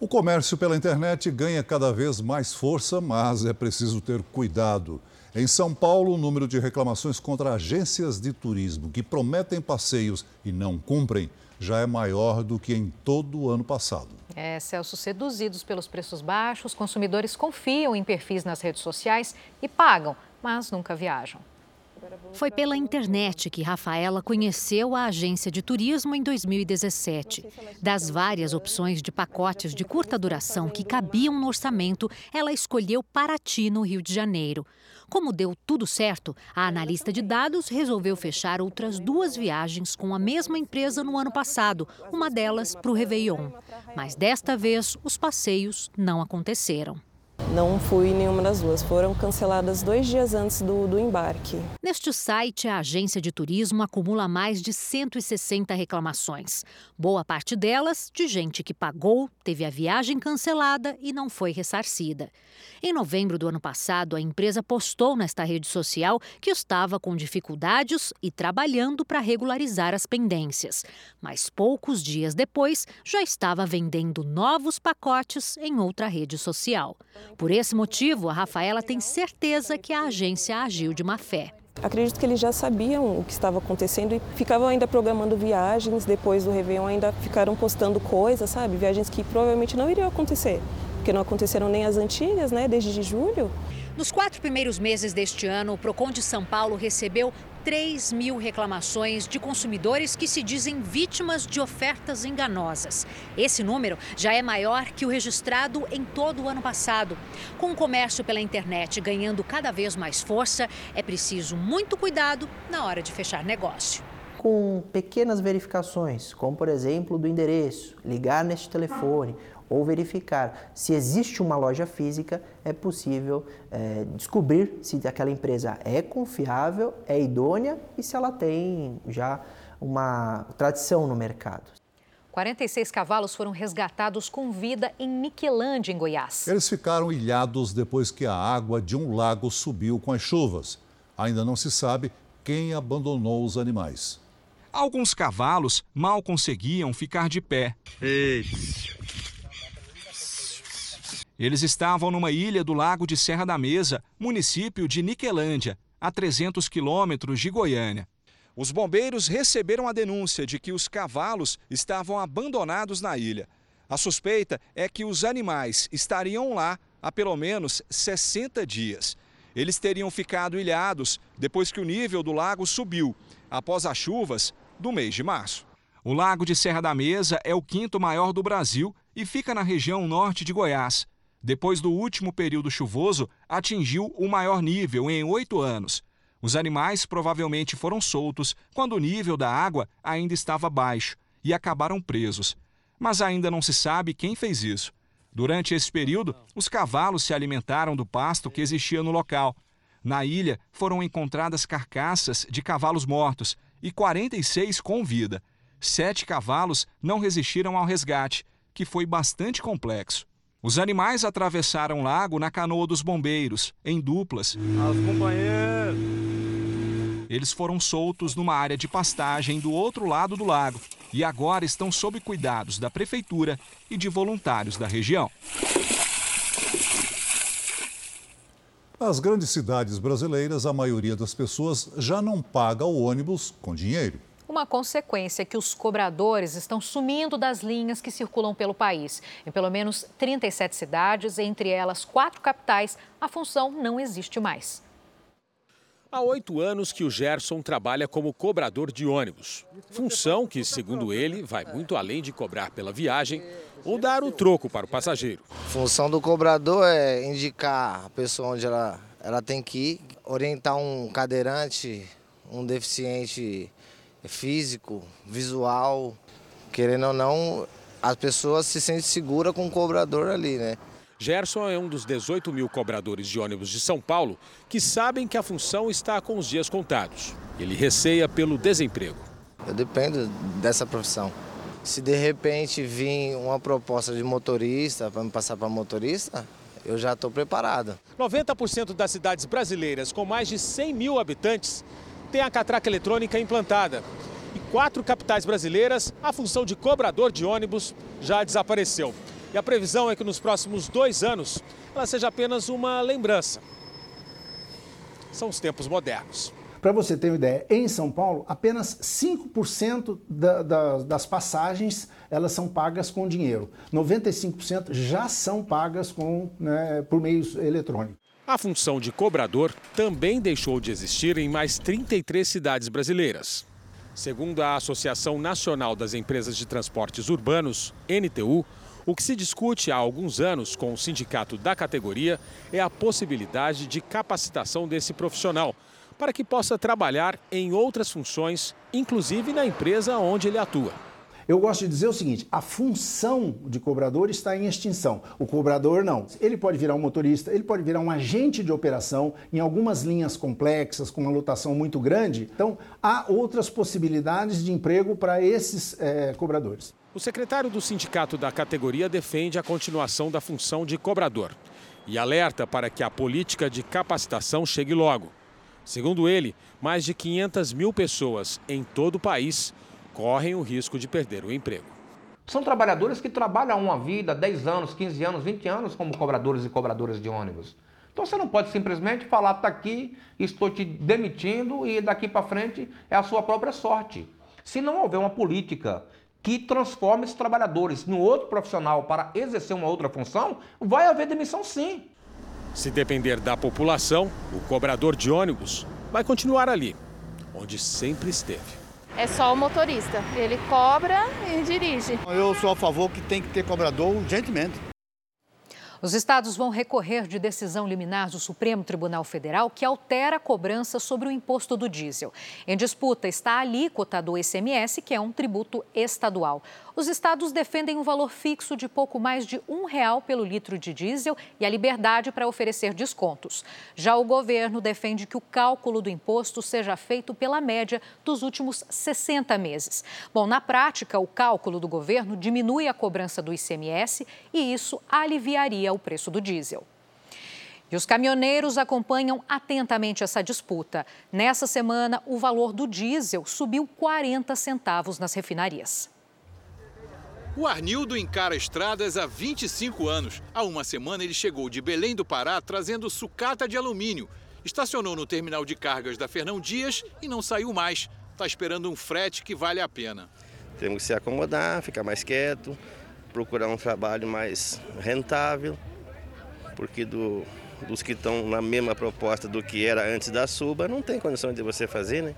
[SPEAKER 2] o comércio pela internet ganha cada vez mais força, mas é preciso ter cuidado. Em São Paulo, o número de reclamações contra agências de turismo que prometem passeios e não cumprem já é maior do que em todo o ano passado.
[SPEAKER 3] É, Celso, seduzidos pelos preços baixos, consumidores confiam em perfis nas redes sociais e pagam, mas nunca viajam.
[SPEAKER 16] Foi pela internet que Rafaela conheceu a agência de turismo em 2017. Das várias opções de pacotes de curta duração que cabiam no orçamento, ela escolheu Paraty, no Rio de Janeiro. Como deu tudo certo, a analista de dados resolveu fechar outras duas viagens com a mesma empresa no ano passado, uma delas para o Réveillon. Mas desta vez, os passeios não aconteceram.
[SPEAKER 45] Não fui nenhuma das duas. Foram canceladas dois dias antes do, do, embarque.
[SPEAKER 16] Neste site, a agência de turismo acumula mais de 160 reclamações. Boa parte delas de gente que pagou, teve a viagem cancelada e não foi ressarcida. Em novembro do ano passado, a empresa postou nesta rede social que estava com dificuldades e trabalhando para regularizar as pendências. Mas poucos dias depois, já estava vendendo novos pacotes em outra rede social. Por esse motivo, a Rafaela tem certeza que a agência agiu de má fé.
[SPEAKER 45] Acredito que eles já sabiam o que estava acontecendo e ficavam ainda programando viagens. Depois do Réveillon, ainda ficaram postando coisas, sabe? Viagens que provavelmente não iriam acontecer, porque não aconteceram nem as antigas, né? Desde julho.
[SPEAKER 16] Nos quatro primeiros meses deste ano, o Procon de São Paulo recebeu 3 mil reclamações de consumidores que se dizem vítimas de ofertas enganosas. Esse número já é maior que o registrado em todo o ano passado. Com o comércio pela internet ganhando cada vez mais força, é preciso muito cuidado na hora de fechar negócio
[SPEAKER 46] com pequenas verificações, como por exemplo do endereço, ligar neste telefone ou verificar se existe uma loja física, é possível é, descobrir se aquela empresa é confiável, é idônea e se ela tem já uma tradição no mercado.
[SPEAKER 3] 46 cavalos foram resgatados com vida em Niquelândia, em Goiás.
[SPEAKER 2] Eles ficaram ilhados depois que a água de um lago subiu com as chuvas. Ainda não se sabe quem abandonou os animais.
[SPEAKER 18] Alguns cavalos mal conseguiam ficar de pé. Ei. Eles estavam numa ilha do Lago de Serra da Mesa, município de Niquelândia, a 300 quilômetros de Goiânia. Os bombeiros receberam a denúncia de que os cavalos estavam abandonados na ilha. A suspeita é que os animais estariam lá há pelo menos 60 dias. Eles teriam ficado ilhados depois que o nível do lago subiu, após as chuvas do mês de março. O Lago de Serra da Mesa é o quinto maior do Brasil e fica na região norte de Goiás depois do último período chuvoso, atingiu o maior nível em oito anos.
[SPEAKER 47] Os animais provavelmente foram soltos quando o nível da água ainda estava baixo e acabaram presos. Mas ainda não se sabe quem fez isso. Durante esse período, os cavalos se alimentaram do pasto que existia no local. Na ilha foram encontradas carcaças de cavalos mortos e 46 com vida. Sete cavalos não resistiram ao resgate, que foi bastante complexo. Os animais atravessaram o lago na canoa dos bombeiros, em duplas.
[SPEAKER 37] As companheiros.
[SPEAKER 47] Eles foram soltos numa área de pastagem do outro lado do lago e agora estão sob cuidados da prefeitura e de voluntários da região.
[SPEAKER 2] Nas grandes cidades brasileiras, a maioria das pessoas já não paga o ônibus com dinheiro.
[SPEAKER 3] Uma consequência é que os cobradores estão sumindo das linhas que circulam pelo país. Em pelo menos 37 cidades, entre elas quatro capitais, a função não existe mais.
[SPEAKER 48] Há oito anos que o Gerson trabalha como cobrador de ônibus. Função que, segundo ele, vai muito além de cobrar pela viagem ou dar o troco para o passageiro.
[SPEAKER 49] Função do cobrador é indicar a pessoa onde ela, ela tem que ir, orientar um cadeirante, um deficiente físico, visual. Querendo ou não, as pessoas se sentem seguras com o cobrador ali, né?
[SPEAKER 48] Gerson é um dos 18 mil cobradores de ônibus de São Paulo que sabem que a função está com os dias contados. Ele receia pelo desemprego.
[SPEAKER 49] Eu dependo dessa profissão. Se de repente vir uma proposta de motorista para me passar para motorista, eu já estou preparado.
[SPEAKER 48] 90% das cidades brasileiras com mais de 100 mil habitantes têm a catraca eletrônica implantada. E quatro capitais brasileiras, a função de cobrador de ônibus já desapareceu. E a previsão é que nos próximos dois anos ela seja apenas uma lembrança. São os tempos modernos.
[SPEAKER 50] Para você ter uma ideia, em São Paulo, apenas 5% da, da, das passagens elas são pagas com dinheiro. 95% já são pagas com, né, por meios eletrônicos.
[SPEAKER 48] A função de cobrador também deixou de existir em mais 33 cidades brasileiras. Segundo a Associação Nacional das Empresas de Transportes Urbanos, NTU, o que se discute há alguns anos com o sindicato da categoria é a possibilidade de capacitação desse profissional para que possa trabalhar em outras funções, inclusive na empresa onde ele atua.
[SPEAKER 50] Eu gosto de dizer o seguinte: a função de cobrador está em extinção. O cobrador não. Ele pode virar um motorista, ele pode virar um agente de operação em algumas linhas complexas, com uma lotação muito grande. Então, há outras possibilidades de emprego para esses é, cobradores.
[SPEAKER 48] O secretário do sindicato da categoria defende a continuação da função de cobrador e alerta para que a política de capacitação chegue logo. Segundo ele, mais de 500 mil pessoas em todo o país correm o risco de perder o emprego.
[SPEAKER 51] São trabalhadores que trabalham uma vida, 10 anos, 15 anos, 20 anos como cobradores e cobradoras de ônibus. Então você não pode simplesmente falar, está aqui, estou te demitindo e daqui para frente é a sua própria sorte. Se não houver uma política que transforme esses trabalhadores em outro profissional para exercer uma outra função, vai haver demissão sim.
[SPEAKER 48] Se depender da população, o cobrador de ônibus vai continuar ali, onde sempre esteve.
[SPEAKER 52] É só o motorista, ele cobra e dirige.
[SPEAKER 38] Eu sou a favor que tem que ter cobrador urgentemente.
[SPEAKER 3] Os estados vão recorrer de decisão liminar do Supremo Tribunal Federal que altera a cobrança sobre o imposto do diesel. Em disputa está a alíquota do ICMS, que é um tributo estadual. Os estados defendem um valor fixo de pouco mais de um real pelo litro de diesel e a liberdade para oferecer descontos. Já o governo defende que o cálculo do imposto seja feito pela média dos últimos 60 meses. Bom, na prática, o cálculo do governo diminui a cobrança do ICMS e isso aliviaria o preço do diesel. E os caminhoneiros acompanham atentamente essa disputa. Nessa semana, o valor do diesel subiu 40 centavos nas refinarias.
[SPEAKER 53] O Arnildo encara estradas há 25 anos. Há uma semana ele chegou de Belém do Pará trazendo sucata de alumínio. Estacionou no terminal de cargas da Fernão Dias e não saiu mais. Está esperando um frete que vale a pena.
[SPEAKER 54] Temos que se acomodar, ficar mais quieto, procurar um trabalho mais rentável, porque do, dos que estão na mesma proposta do que era antes da suba, não tem condição de você fazer, né?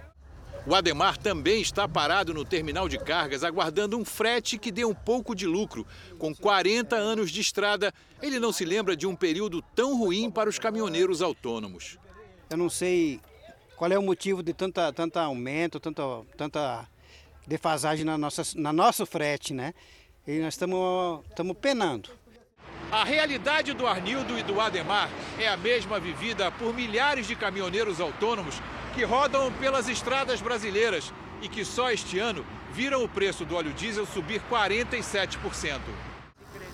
[SPEAKER 53] O Ademar também está parado no terminal de cargas, aguardando um frete que dê um pouco de lucro. Com 40 anos de estrada, ele não se lembra de um período tão ruim para os caminhoneiros autônomos.
[SPEAKER 55] Eu não sei
[SPEAKER 37] qual é o motivo de tanta, tanta aumento, tanta, tanta defasagem na nossa, na nosso frete, né? E nós estamos penando.
[SPEAKER 53] A realidade do Arnildo e do Ademar é a mesma vivida por milhares de caminhoneiros autônomos que rodam pelas estradas brasileiras e que só este ano viram o preço do óleo diesel subir 47%.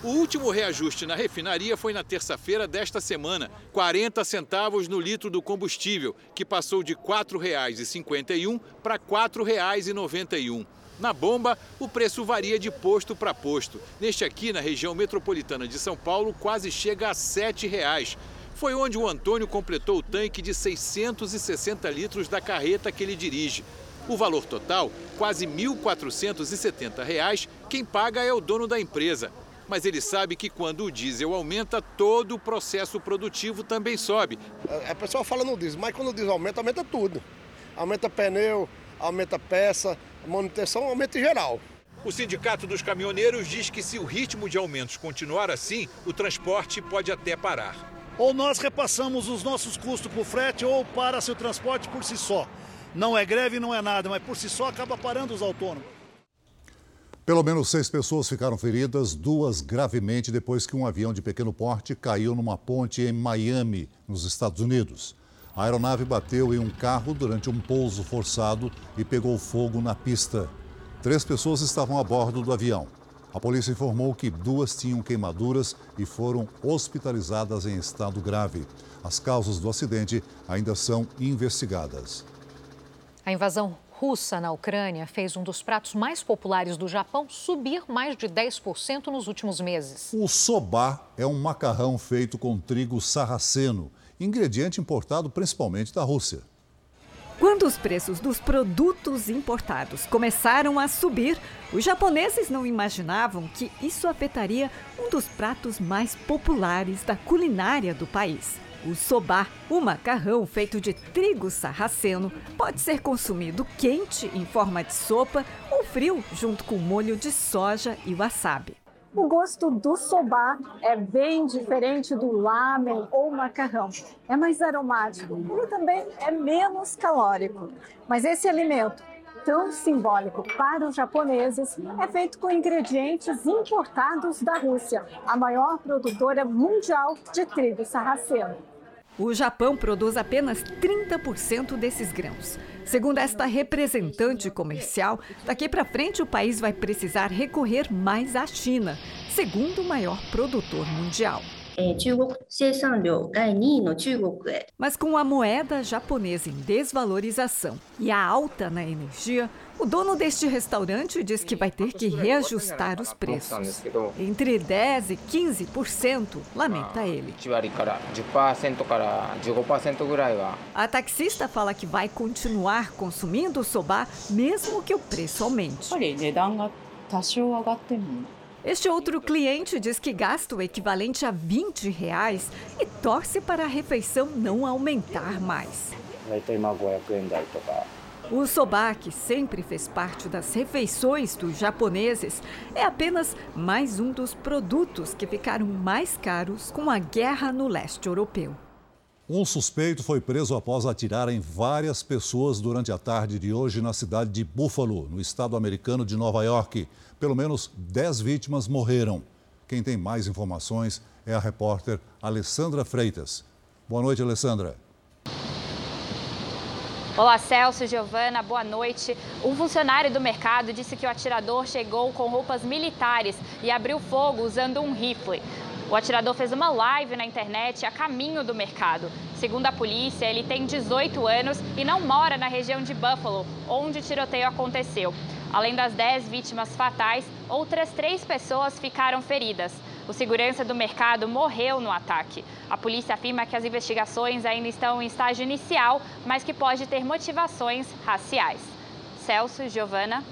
[SPEAKER 53] O último reajuste na refinaria foi na terça-feira desta semana, 40 centavos no litro do combustível, que passou de R$ 4,51 para R$ 4,91. Na bomba, o preço varia de posto para posto. Neste aqui, na região metropolitana de São Paulo, quase chega a R$ 7,00. Foi onde o Antônio completou o tanque de 660 litros da carreta que ele dirige. O valor total, quase R$ 1.470, quem paga é o dono da empresa mas ele sabe que quando o diesel aumenta, todo o processo produtivo também sobe.
[SPEAKER 56] A pessoa fala no diesel, mas quando o diesel aumenta, aumenta tudo. Aumenta pneu, aumenta peça, manutenção aumenta em geral.
[SPEAKER 53] O Sindicato dos Caminhoneiros diz que se o ritmo de aumentos continuar assim, o transporte pode até parar.
[SPEAKER 38] Ou nós repassamos os nossos custos para o frete ou para seu transporte por si só. Não é greve, não é nada, mas por si só acaba parando os autônomos.
[SPEAKER 2] Pelo menos seis pessoas ficaram feridas, duas gravemente depois que um avião de pequeno porte caiu numa ponte em Miami, nos Estados Unidos. A aeronave bateu em um carro durante um pouso forçado e pegou fogo na pista. Três pessoas estavam a bordo do avião. A polícia informou que duas tinham queimaduras e foram hospitalizadas em estado grave. As causas do acidente ainda são investigadas.
[SPEAKER 3] A invasão russa na Ucrânia fez um dos pratos mais populares do Japão subir mais de 10% nos últimos meses.
[SPEAKER 2] O soba é um macarrão feito com trigo sarraceno, ingrediente importado principalmente da Rússia.
[SPEAKER 57] Quando os preços dos produtos importados começaram a subir, os japoneses não imaginavam que isso afetaria um dos pratos mais populares da culinária do país. O soba, o macarrão feito de trigo sarraceno, pode ser consumido quente em forma de sopa ou frio junto com molho de soja e wasabi.
[SPEAKER 58] O gosto do soba é bem diferente do lamen ou macarrão. É mais aromático e também é menos calórico. Mas esse alimento, tão simbólico para os japoneses, é feito com ingredientes importados da Rússia, a maior produtora mundial de trigo sarraceno.
[SPEAKER 57] O Japão produz apenas 30% desses grãos. Segundo esta representante comercial, daqui para frente o país vai precisar recorrer mais à China, segundo maior produtor mundial. Mas com a moeda japonesa em desvalorização e a alta na energia, o dono deste restaurante diz que vai ter que reajustar os preços. Entre 10% e 15%, lamenta ele. A taxista fala que vai continuar consumindo o soba mesmo que o preço aumente. Este outro cliente diz que gasta o equivalente a 20 reais e torce para a refeição não aumentar mais. O soba, que sempre fez parte das refeições dos japoneses, é apenas mais um dos produtos que ficaram mais caros com a guerra no leste europeu.
[SPEAKER 2] Um suspeito foi preso após atirar em várias pessoas durante a tarde de hoje na cidade de Buffalo, no estado americano de Nova York. Pelo menos 10 vítimas morreram. Quem tem mais informações é a repórter Alessandra Freitas. Boa noite, Alessandra.
[SPEAKER 59] Olá, Celso, Giovana, boa noite. Um funcionário do mercado disse que o atirador chegou com roupas militares e abriu fogo usando um rifle. O atirador fez uma live na internet a caminho do mercado. Segundo a polícia, ele tem 18 anos e não mora na região de Buffalo, onde o tiroteio aconteceu. Além das 10 vítimas fatais, outras três pessoas ficaram feridas. O segurança do mercado morreu no ataque. A polícia afirma que as investigações ainda estão em estágio inicial, mas que pode ter motivações raciais. Celso e Giovana.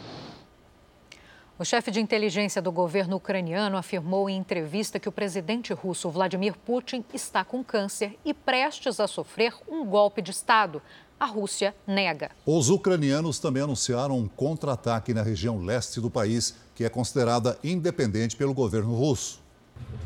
[SPEAKER 3] O chefe de inteligência do governo ucraniano afirmou em entrevista que o presidente russo Vladimir Putin está com câncer e prestes a sofrer um golpe de Estado. A Rússia nega.
[SPEAKER 2] Os ucranianos também anunciaram um contra-ataque na região leste do país, que é considerada independente pelo governo russo.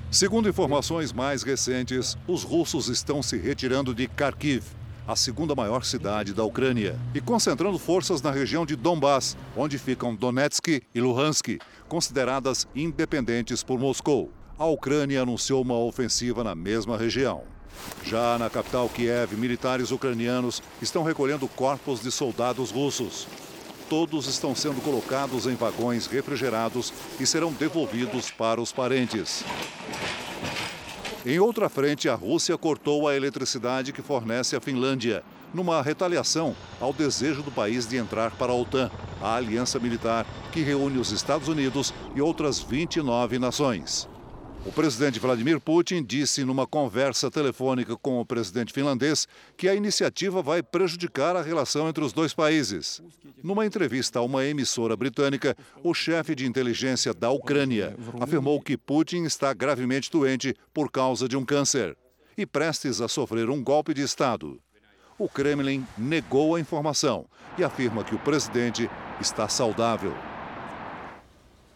[SPEAKER 2] Segundo informações mais recentes, os russos estão se retirando de Kharkiv. a segunda maior cidade da Ucrânia, e concentrando forças na região de Donbass, onde ficam Donetsk e Luhansk, consideradas independentes por Moscou. A Ucrânia anunciou uma ofensiva na mesma região. Já na capital Kiev, militares ucranianos estão recolhendo corpos de soldados russos. Todos estão sendo colocados em vagões refrigerados e serão devolvidos para os parentes. Em outra frente, a Rússia cortou a eletricidade que fornece a Finlândia, numa retaliação ao desejo do país de entrar para a OTAN, a aliança militar que reúne os Estados Unidos e outras 29 nações. O presidente Vladimir Putin disse numa conversa telefônica com o presidente finlandês que a iniciativa vai prejudicar a relação entre os dois países. Numa entrevista a uma emissora britânica, o chefe de inteligência da Ucrânia afirmou que Putin está gravemente doente por causa de um câncer e prestes a sofrer um golpe de Estado. O Kremlin negou a informação e afirma que o presidente está saudável.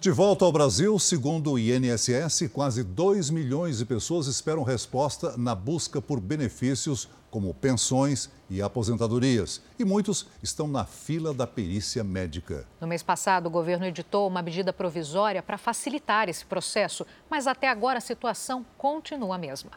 [SPEAKER 2] De volta ao Brasil, segundo o INSS, quase 2 milhões de pessoas esperam resposta na busca por benefícios como pensões e aposentadorias. E muitos estão na fila da perícia médica.
[SPEAKER 3] No mês passado, o governo editou uma medida provisória para facilitar esse processo, mas até agora a situação continua a mesma.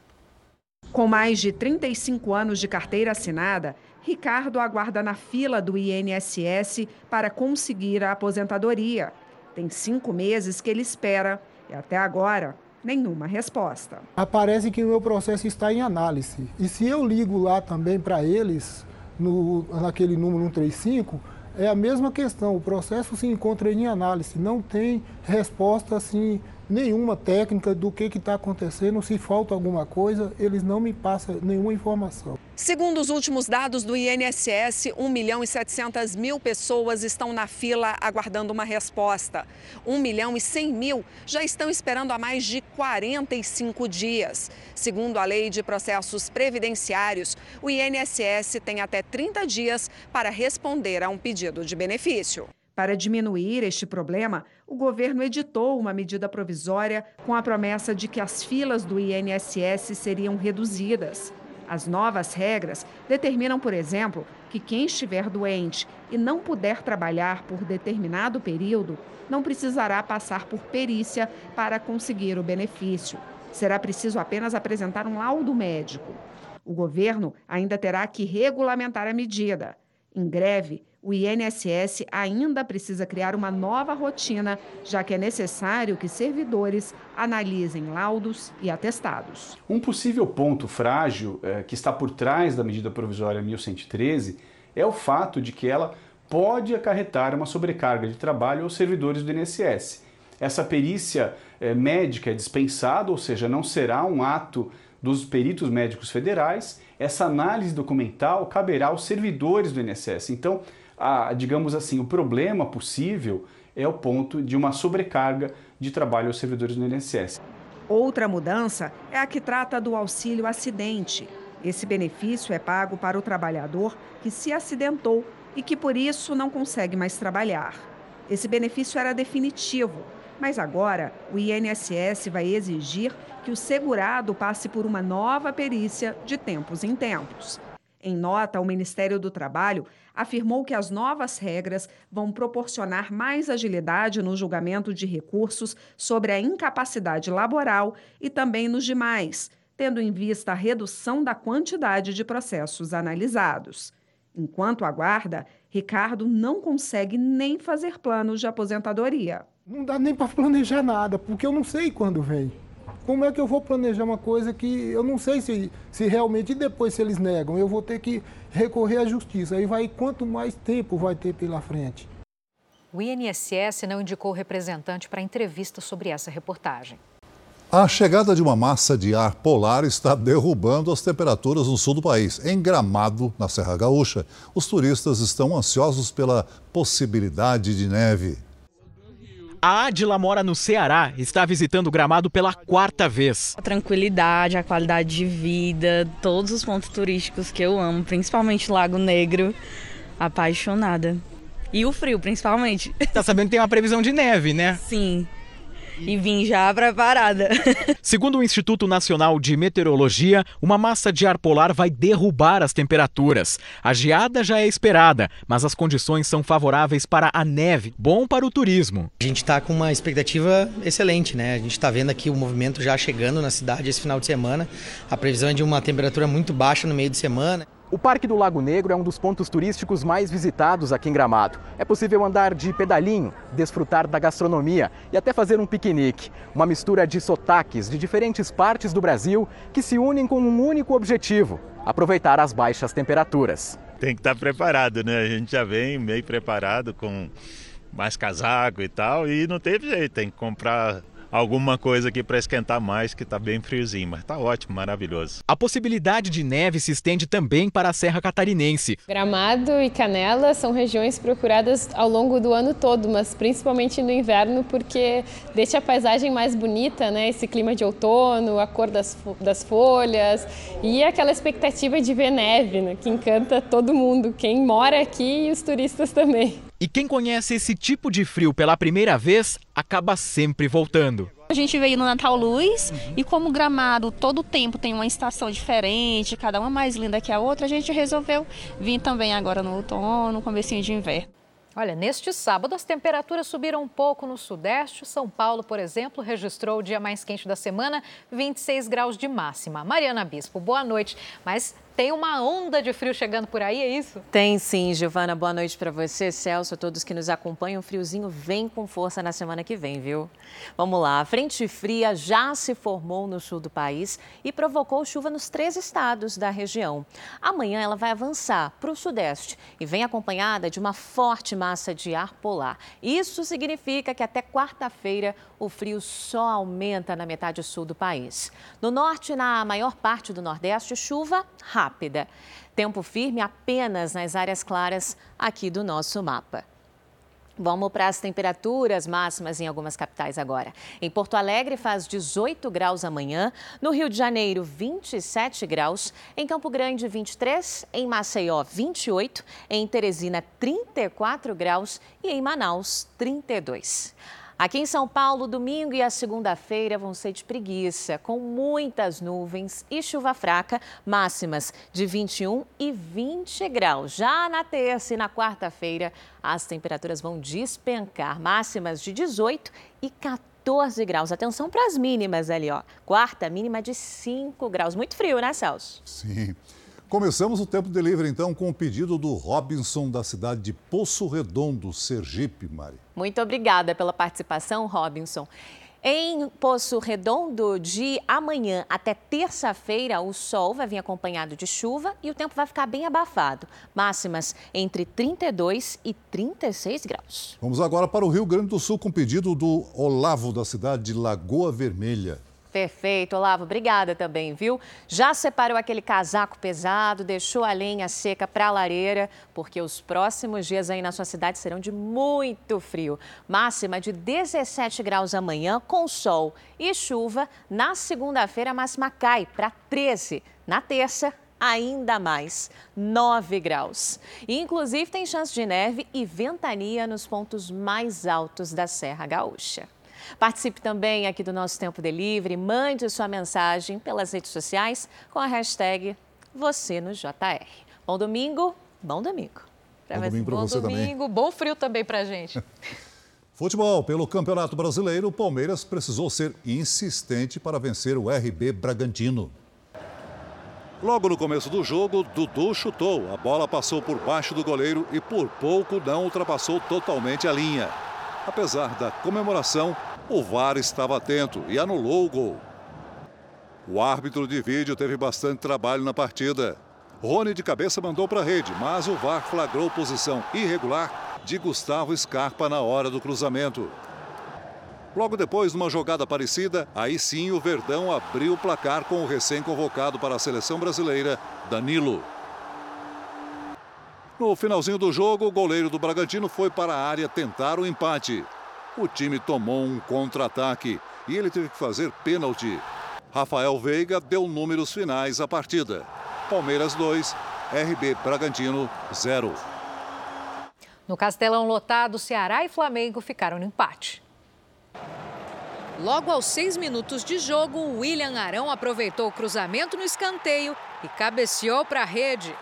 [SPEAKER 60] Com mais de 35 anos de carteira assinada, Ricardo aguarda na fila do INSS para conseguir a aposentadoria. Tem cinco meses que ele espera e até agora nenhuma resposta.
[SPEAKER 61] Aparece que o meu processo está em análise. E se eu ligo lá também para eles, no, naquele número 135, é a mesma questão. O processo se encontra em análise. Não tem resposta assim nenhuma técnica do que está acontecendo. Se falta alguma coisa, eles não me passam nenhuma informação.
[SPEAKER 60] Segundo os últimos dados do INSS, 1 milhão e 700 mil pessoas estão na fila aguardando uma resposta. 1 milhão e 100 mil já estão esperando há mais de 45 dias. Segundo a Lei de Processos Previdenciários, o INSS tem até 30 dias para responder a um pedido de benefício. Para diminuir este problema, o governo editou uma medida provisória com a promessa de que as filas do INSS seriam reduzidas. As novas regras determinam, por exemplo, que quem estiver doente e não puder trabalhar por determinado período não precisará passar por perícia para conseguir o benefício. Será preciso apenas apresentar um laudo médico. O governo ainda terá que regulamentar a medida. Em greve, o INSS ainda precisa criar uma nova rotina, já que é necessário que servidores analisem laudos e atestados.
[SPEAKER 62] Um possível ponto frágil é, que está por trás da medida provisória 1113 é o fato de que ela pode acarretar uma sobrecarga de trabalho aos servidores do INSS. Essa perícia é, médica é dispensada, ou seja, não será um ato dos peritos médicos federais. Essa análise documental caberá aos servidores do INSS. Então, a, digamos assim, o problema possível é o ponto de uma sobrecarga de trabalho aos servidores do INSS.
[SPEAKER 60] Outra mudança é a que trata do auxílio acidente. Esse benefício é pago para o trabalhador que se acidentou e que por isso não consegue mais trabalhar. Esse benefício era definitivo, mas agora o INSS vai exigir que o segurado passe por uma nova perícia de tempos em tempos. Em nota, o Ministério do Trabalho afirmou que as novas regras vão proporcionar mais agilidade no julgamento de recursos sobre a incapacidade laboral e também nos demais, tendo em vista a redução da quantidade de processos analisados. Enquanto aguarda, Ricardo não consegue nem fazer planos de aposentadoria.
[SPEAKER 61] Não dá nem para planejar nada, porque eu não sei quando vem. Como é que eu vou planejar uma coisa que eu não sei se, se realmente, e depois se eles negam, eu vou ter que recorrer à justiça. Aí vai, quanto mais tempo vai ter pela frente.
[SPEAKER 3] O INSS não indicou representante para entrevista sobre essa reportagem.
[SPEAKER 2] A chegada de uma massa de ar polar está derrubando as temperaturas no sul do país. Em Gramado, na Serra Gaúcha, os turistas estão ansiosos pela possibilidade de neve.
[SPEAKER 63] A Adila mora no Ceará, está visitando o Gramado pela quarta vez.
[SPEAKER 64] A tranquilidade, a qualidade de vida, todos os pontos turísticos que eu amo, principalmente Lago Negro, apaixonada. E o frio, principalmente.
[SPEAKER 63] Tá sabendo que tem uma previsão de neve, né?
[SPEAKER 64] Sim. E vim já preparada.
[SPEAKER 63] Segundo o Instituto Nacional de Meteorologia, uma massa de ar polar vai derrubar as temperaturas. A geada já é esperada, mas as condições são favoráveis para a neve, bom para o turismo.
[SPEAKER 65] A gente está com uma expectativa excelente, né? A gente está vendo aqui o movimento já chegando na cidade esse final de semana. A previsão é de uma temperatura muito baixa no meio de semana.
[SPEAKER 63] O Parque do Lago Negro é um dos pontos turísticos mais visitados aqui em Gramado. É possível andar de pedalinho, desfrutar da gastronomia e até fazer um piquenique. Uma mistura de sotaques de diferentes partes do Brasil que se unem com um único objetivo: aproveitar as baixas temperaturas.
[SPEAKER 66] Tem que estar preparado, né? A gente já vem meio preparado com mais casaco e tal, e não teve jeito, tem que comprar alguma coisa aqui para esquentar mais, que está bem friozinho, mas está ótimo, maravilhoso.
[SPEAKER 63] A possibilidade de neve se estende também para a Serra Catarinense.
[SPEAKER 67] Gramado e Canela são regiões procuradas ao longo do ano todo, mas principalmente no inverno, porque deixa a paisagem mais bonita, né? Esse clima de outono, a cor das, das folhas e aquela expectativa de ver neve, né? que encanta todo mundo, quem mora aqui e os turistas também.
[SPEAKER 63] E quem conhece esse tipo de frio pela primeira vez acaba sempre voltando.
[SPEAKER 68] A gente veio no Natal Luz uhum. e como Gramado todo tempo tem uma estação diferente, cada uma mais linda que a outra, a gente resolveu vir também agora no outono, comecinho de inverno.
[SPEAKER 3] Olha, neste sábado as temperaturas subiram um pouco no sudeste. São Paulo, por exemplo, registrou o dia mais quente da semana, 26 graus de máxima. Mariana Bispo, boa noite. Mas tem uma onda de frio chegando por aí, é isso?
[SPEAKER 41] Tem sim, Giovana. Boa noite para você, Celso, a todos que nos acompanham. O friozinho vem com força na semana que vem, viu? Vamos lá. A frente fria já se formou no sul do país e provocou chuva nos três estados da região. Amanhã ela vai avançar para o sudeste e vem acompanhada de uma forte massa de ar polar. Isso significa que até quarta-feira o frio só aumenta na metade sul do país. No norte e na maior parte do nordeste, chuva rápida. Tempo firme apenas nas áreas claras aqui do nosso mapa. Vamos para as temperaturas máximas em algumas capitais agora. Em Porto Alegre faz 18 graus amanhã, no Rio de Janeiro 27 graus, em Campo Grande 23, em Maceió 28, em Teresina 34 graus e em Manaus 32. Aqui em São Paulo, domingo e a segunda-feira vão ser de preguiça, com muitas nuvens e chuva fraca, máximas de 21 e 20 graus. Já na terça e na quarta-feira, as temperaturas vão despencar, máximas de 18 e 14 graus. Atenção para as mínimas ali, ó. Quarta mínima de 5 graus. Muito frio, né, Celso?
[SPEAKER 2] Sim. Começamos o tempo de livre então com o pedido do Robinson da cidade de Poço Redondo, Sergipe, Mari.
[SPEAKER 41] Muito obrigada pela participação, Robinson. Em Poço Redondo, de amanhã até terça-feira, o sol vai vir acompanhado de chuva e o tempo vai ficar bem abafado. Máximas entre 32 e 36 graus.
[SPEAKER 2] Vamos agora para o Rio Grande do Sul com o pedido do Olavo da cidade de Lagoa Vermelha.
[SPEAKER 41] Perfeito, Olavo, obrigada também, viu? Já separou aquele casaco pesado, deixou a lenha seca para a lareira, porque os próximos dias aí na sua cidade serão de muito frio. Máxima de 17 graus amanhã, com sol e chuva. Na segunda-feira, a máxima cai para 13. Na terça, ainda mais, 9 graus. E, inclusive, tem chance de neve e ventania nos pontos mais altos da Serra Gaúcha. Participe também aqui do nosso Tempo Delivery, mande sua mensagem pelas redes sociais com a hashtag você no JR. Bom domingo, bom domingo.
[SPEAKER 2] Bom domingo para você domingo,
[SPEAKER 3] também. Bom frio também para a gente.
[SPEAKER 2] Futebol. Pelo Campeonato Brasileiro, o Palmeiras precisou ser insistente para vencer o RB Bragantino. Logo no começo do jogo, Dudu chutou. A bola passou por baixo do goleiro e por pouco não ultrapassou totalmente a linha. Apesar da comemoração, o VAR estava atento e anulou o gol. O árbitro de vídeo teve bastante trabalho na partida. Rony de cabeça mandou para a rede, mas o VAR flagrou posição irregular de Gustavo Scarpa na hora do cruzamento. Logo depois, numa jogada parecida, aí sim o Verdão abriu o placar com o recém-convocado para a seleção brasileira, Danilo. No finalzinho do jogo, o goleiro do Bragantino foi para a área tentar o empate o time tomou um contra-ataque e ele teve que fazer pênalti. Rafael Veiga deu números finais à partida. Palmeiras 2, RB Bragantino 0.
[SPEAKER 3] No Castelão lotado, Ceará e Flamengo ficaram no empate. Logo aos seis minutos de jogo, William Arão aproveitou o cruzamento no escanteio e cabeceou para a rede.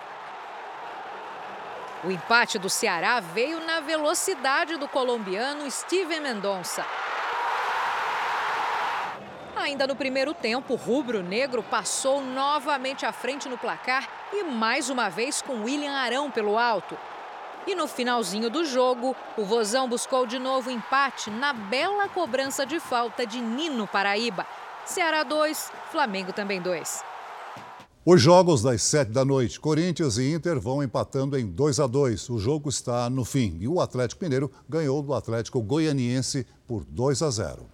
[SPEAKER 3] O empate do Ceará veio na velocidade do colombiano Steven Mendonça. Ainda no primeiro tempo, o rubro-negro passou novamente à frente no placar e mais uma vez com William Arão pelo alto. E no finalzinho do jogo, o Vozão buscou de novo empate na bela cobrança de falta de Nino Paraíba. Ceará 2, Flamengo também 2.
[SPEAKER 2] Os jogos das sete da noite, Corinthians e Inter vão empatando em 2 a 2. O jogo está no fim e o Atlético Mineiro ganhou do Atlético Goianiense por 2 a 0.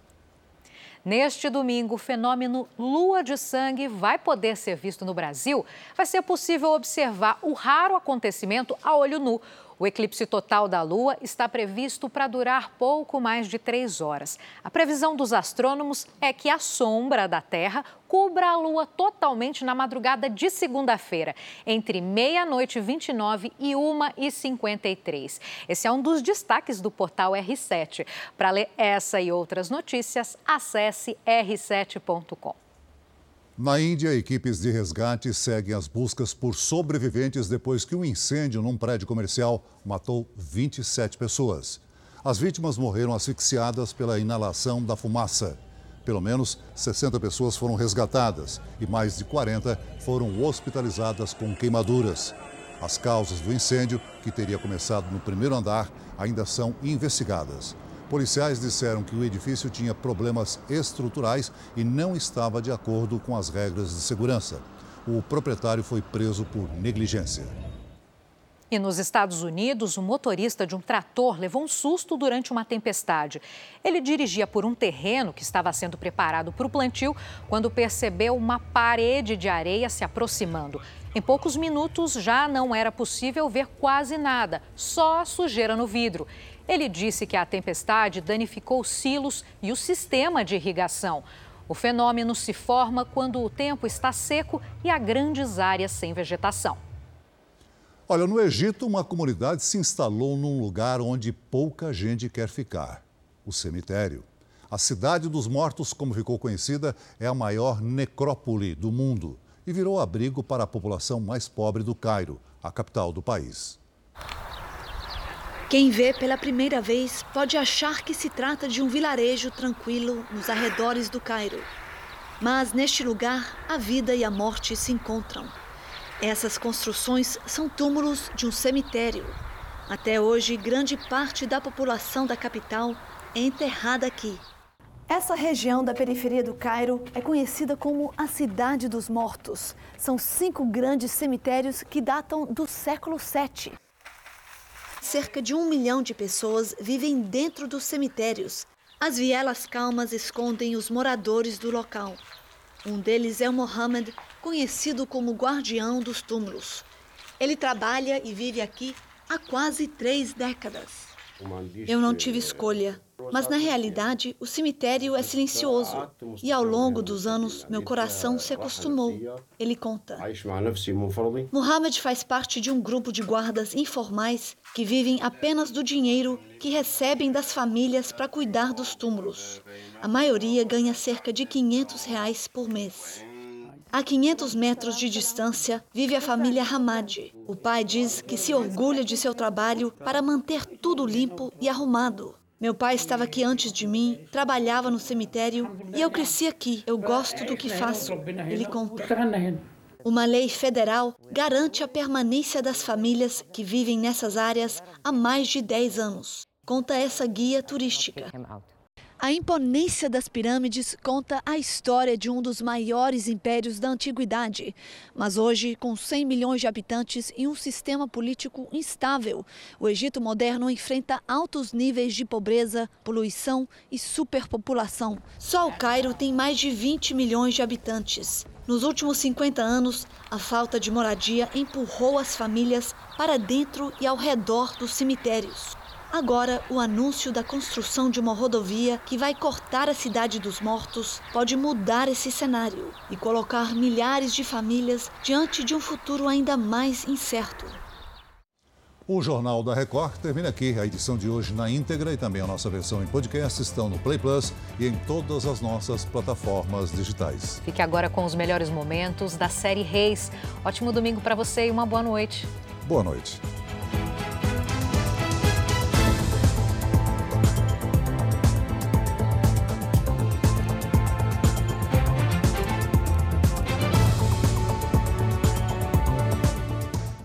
[SPEAKER 3] Neste domingo, o fenômeno lua de sangue vai poder ser visto no Brasil. Vai ser possível observar o raro acontecimento a olho nu. O eclipse total da Lua está previsto para durar pouco mais de três horas. A previsão dos astrônomos é que a sombra da Terra cubra a Lua totalmente na madrugada de segunda-feira, entre meia-noite e 29 e 1 e 53. Esse é um dos destaques do portal R7. Para ler essa e outras notícias, acesse r7.com.
[SPEAKER 2] Na Índia, equipes de resgate seguem as buscas por sobreviventes depois que um incêndio num prédio comercial matou 27 pessoas. As vítimas morreram asfixiadas pela inalação da fumaça. Pelo menos 60 pessoas foram resgatadas e mais de 40 foram hospitalizadas com queimaduras. As causas do incêndio, que teria começado no primeiro andar, ainda são investigadas. Policiais disseram que o edifício tinha problemas estruturais e não estava de acordo com as regras de segurança. O proprietário foi preso por negligência.
[SPEAKER 3] E nos Estados Unidos, o motorista de um trator levou um susto durante uma tempestade. Ele dirigia por um terreno que estava sendo preparado para o plantio quando percebeu uma parede de areia se aproximando. Em poucos minutos já não era possível ver quase nada, só sujeira no vidro. Ele disse que a tempestade danificou silos e o sistema de irrigação. O fenômeno se forma quando o tempo está seco e há grandes áreas sem vegetação.
[SPEAKER 2] Olha, no Egito, uma comunidade se instalou num lugar onde pouca gente quer ficar o cemitério. A Cidade dos Mortos, como ficou conhecida, é a maior necrópole do mundo e virou abrigo para a população mais pobre do Cairo, a capital do país.
[SPEAKER 69] Quem vê pela primeira vez pode achar que se trata de um vilarejo tranquilo nos arredores do Cairo. Mas neste lugar, a vida e a morte se encontram. Essas construções são túmulos de um cemitério. Até hoje, grande parte da população da capital é enterrada aqui. Essa região da periferia do Cairo é conhecida como a Cidade dos Mortos. São cinco grandes cemitérios que datam do século VII. Cerca de um milhão de pessoas vivem dentro dos cemitérios. As vielas calmas escondem os moradores do local. Um deles é o Mohammed, conhecido como guardião dos túmulos. Ele trabalha e vive aqui há quase três décadas. Eu não tive escolha, mas na realidade o cemitério é silencioso e ao longo dos anos meu coração se acostumou. Ele conta. Mohammed faz parte de um grupo de guardas informais que vivem apenas do dinheiro que recebem das famílias para cuidar dos túmulos. A maioria ganha cerca de 500 reais por mês. A 500 metros de distância vive a família Hamad. O pai diz que se orgulha de seu trabalho para manter tudo limpo e arrumado. Meu pai estava aqui antes de mim, trabalhava no cemitério e eu cresci aqui. Eu gosto do que faço. Ele conta. Uma lei federal garante a permanência das famílias que vivem nessas áreas há mais de 10 anos. Conta essa guia turística. A imponência das pirâmides conta a história de um dos maiores impérios da antiguidade. Mas hoje, com 100 milhões de habitantes e um sistema político instável, o Egito moderno enfrenta altos níveis de pobreza, poluição e superpopulação. Só o Cairo tem mais de 20 milhões de habitantes. Nos últimos 50 anos, a falta de moradia empurrou as famílias para dentro e ao redor dos cemitérios. Agora, o anúncio da construção de uma rodovia que vai cortar a Cidade dos Mortos pode mudar esse cenário e colocar milhares de famílias diante de um futuro ainda mais incerto.
[SPEAKER 2] O Jornal da Record termina aqui. A edição de hoje na íntegra e também a nossa versão em podcast estão no Play Plus e em todas as nossas plataformas digitais.
[SPEAKER 3] Fique agora com os melhores momentos da série Reis. Ótimo domingo para você e uma boa noite.
[SPEAKER 2] Boa noite.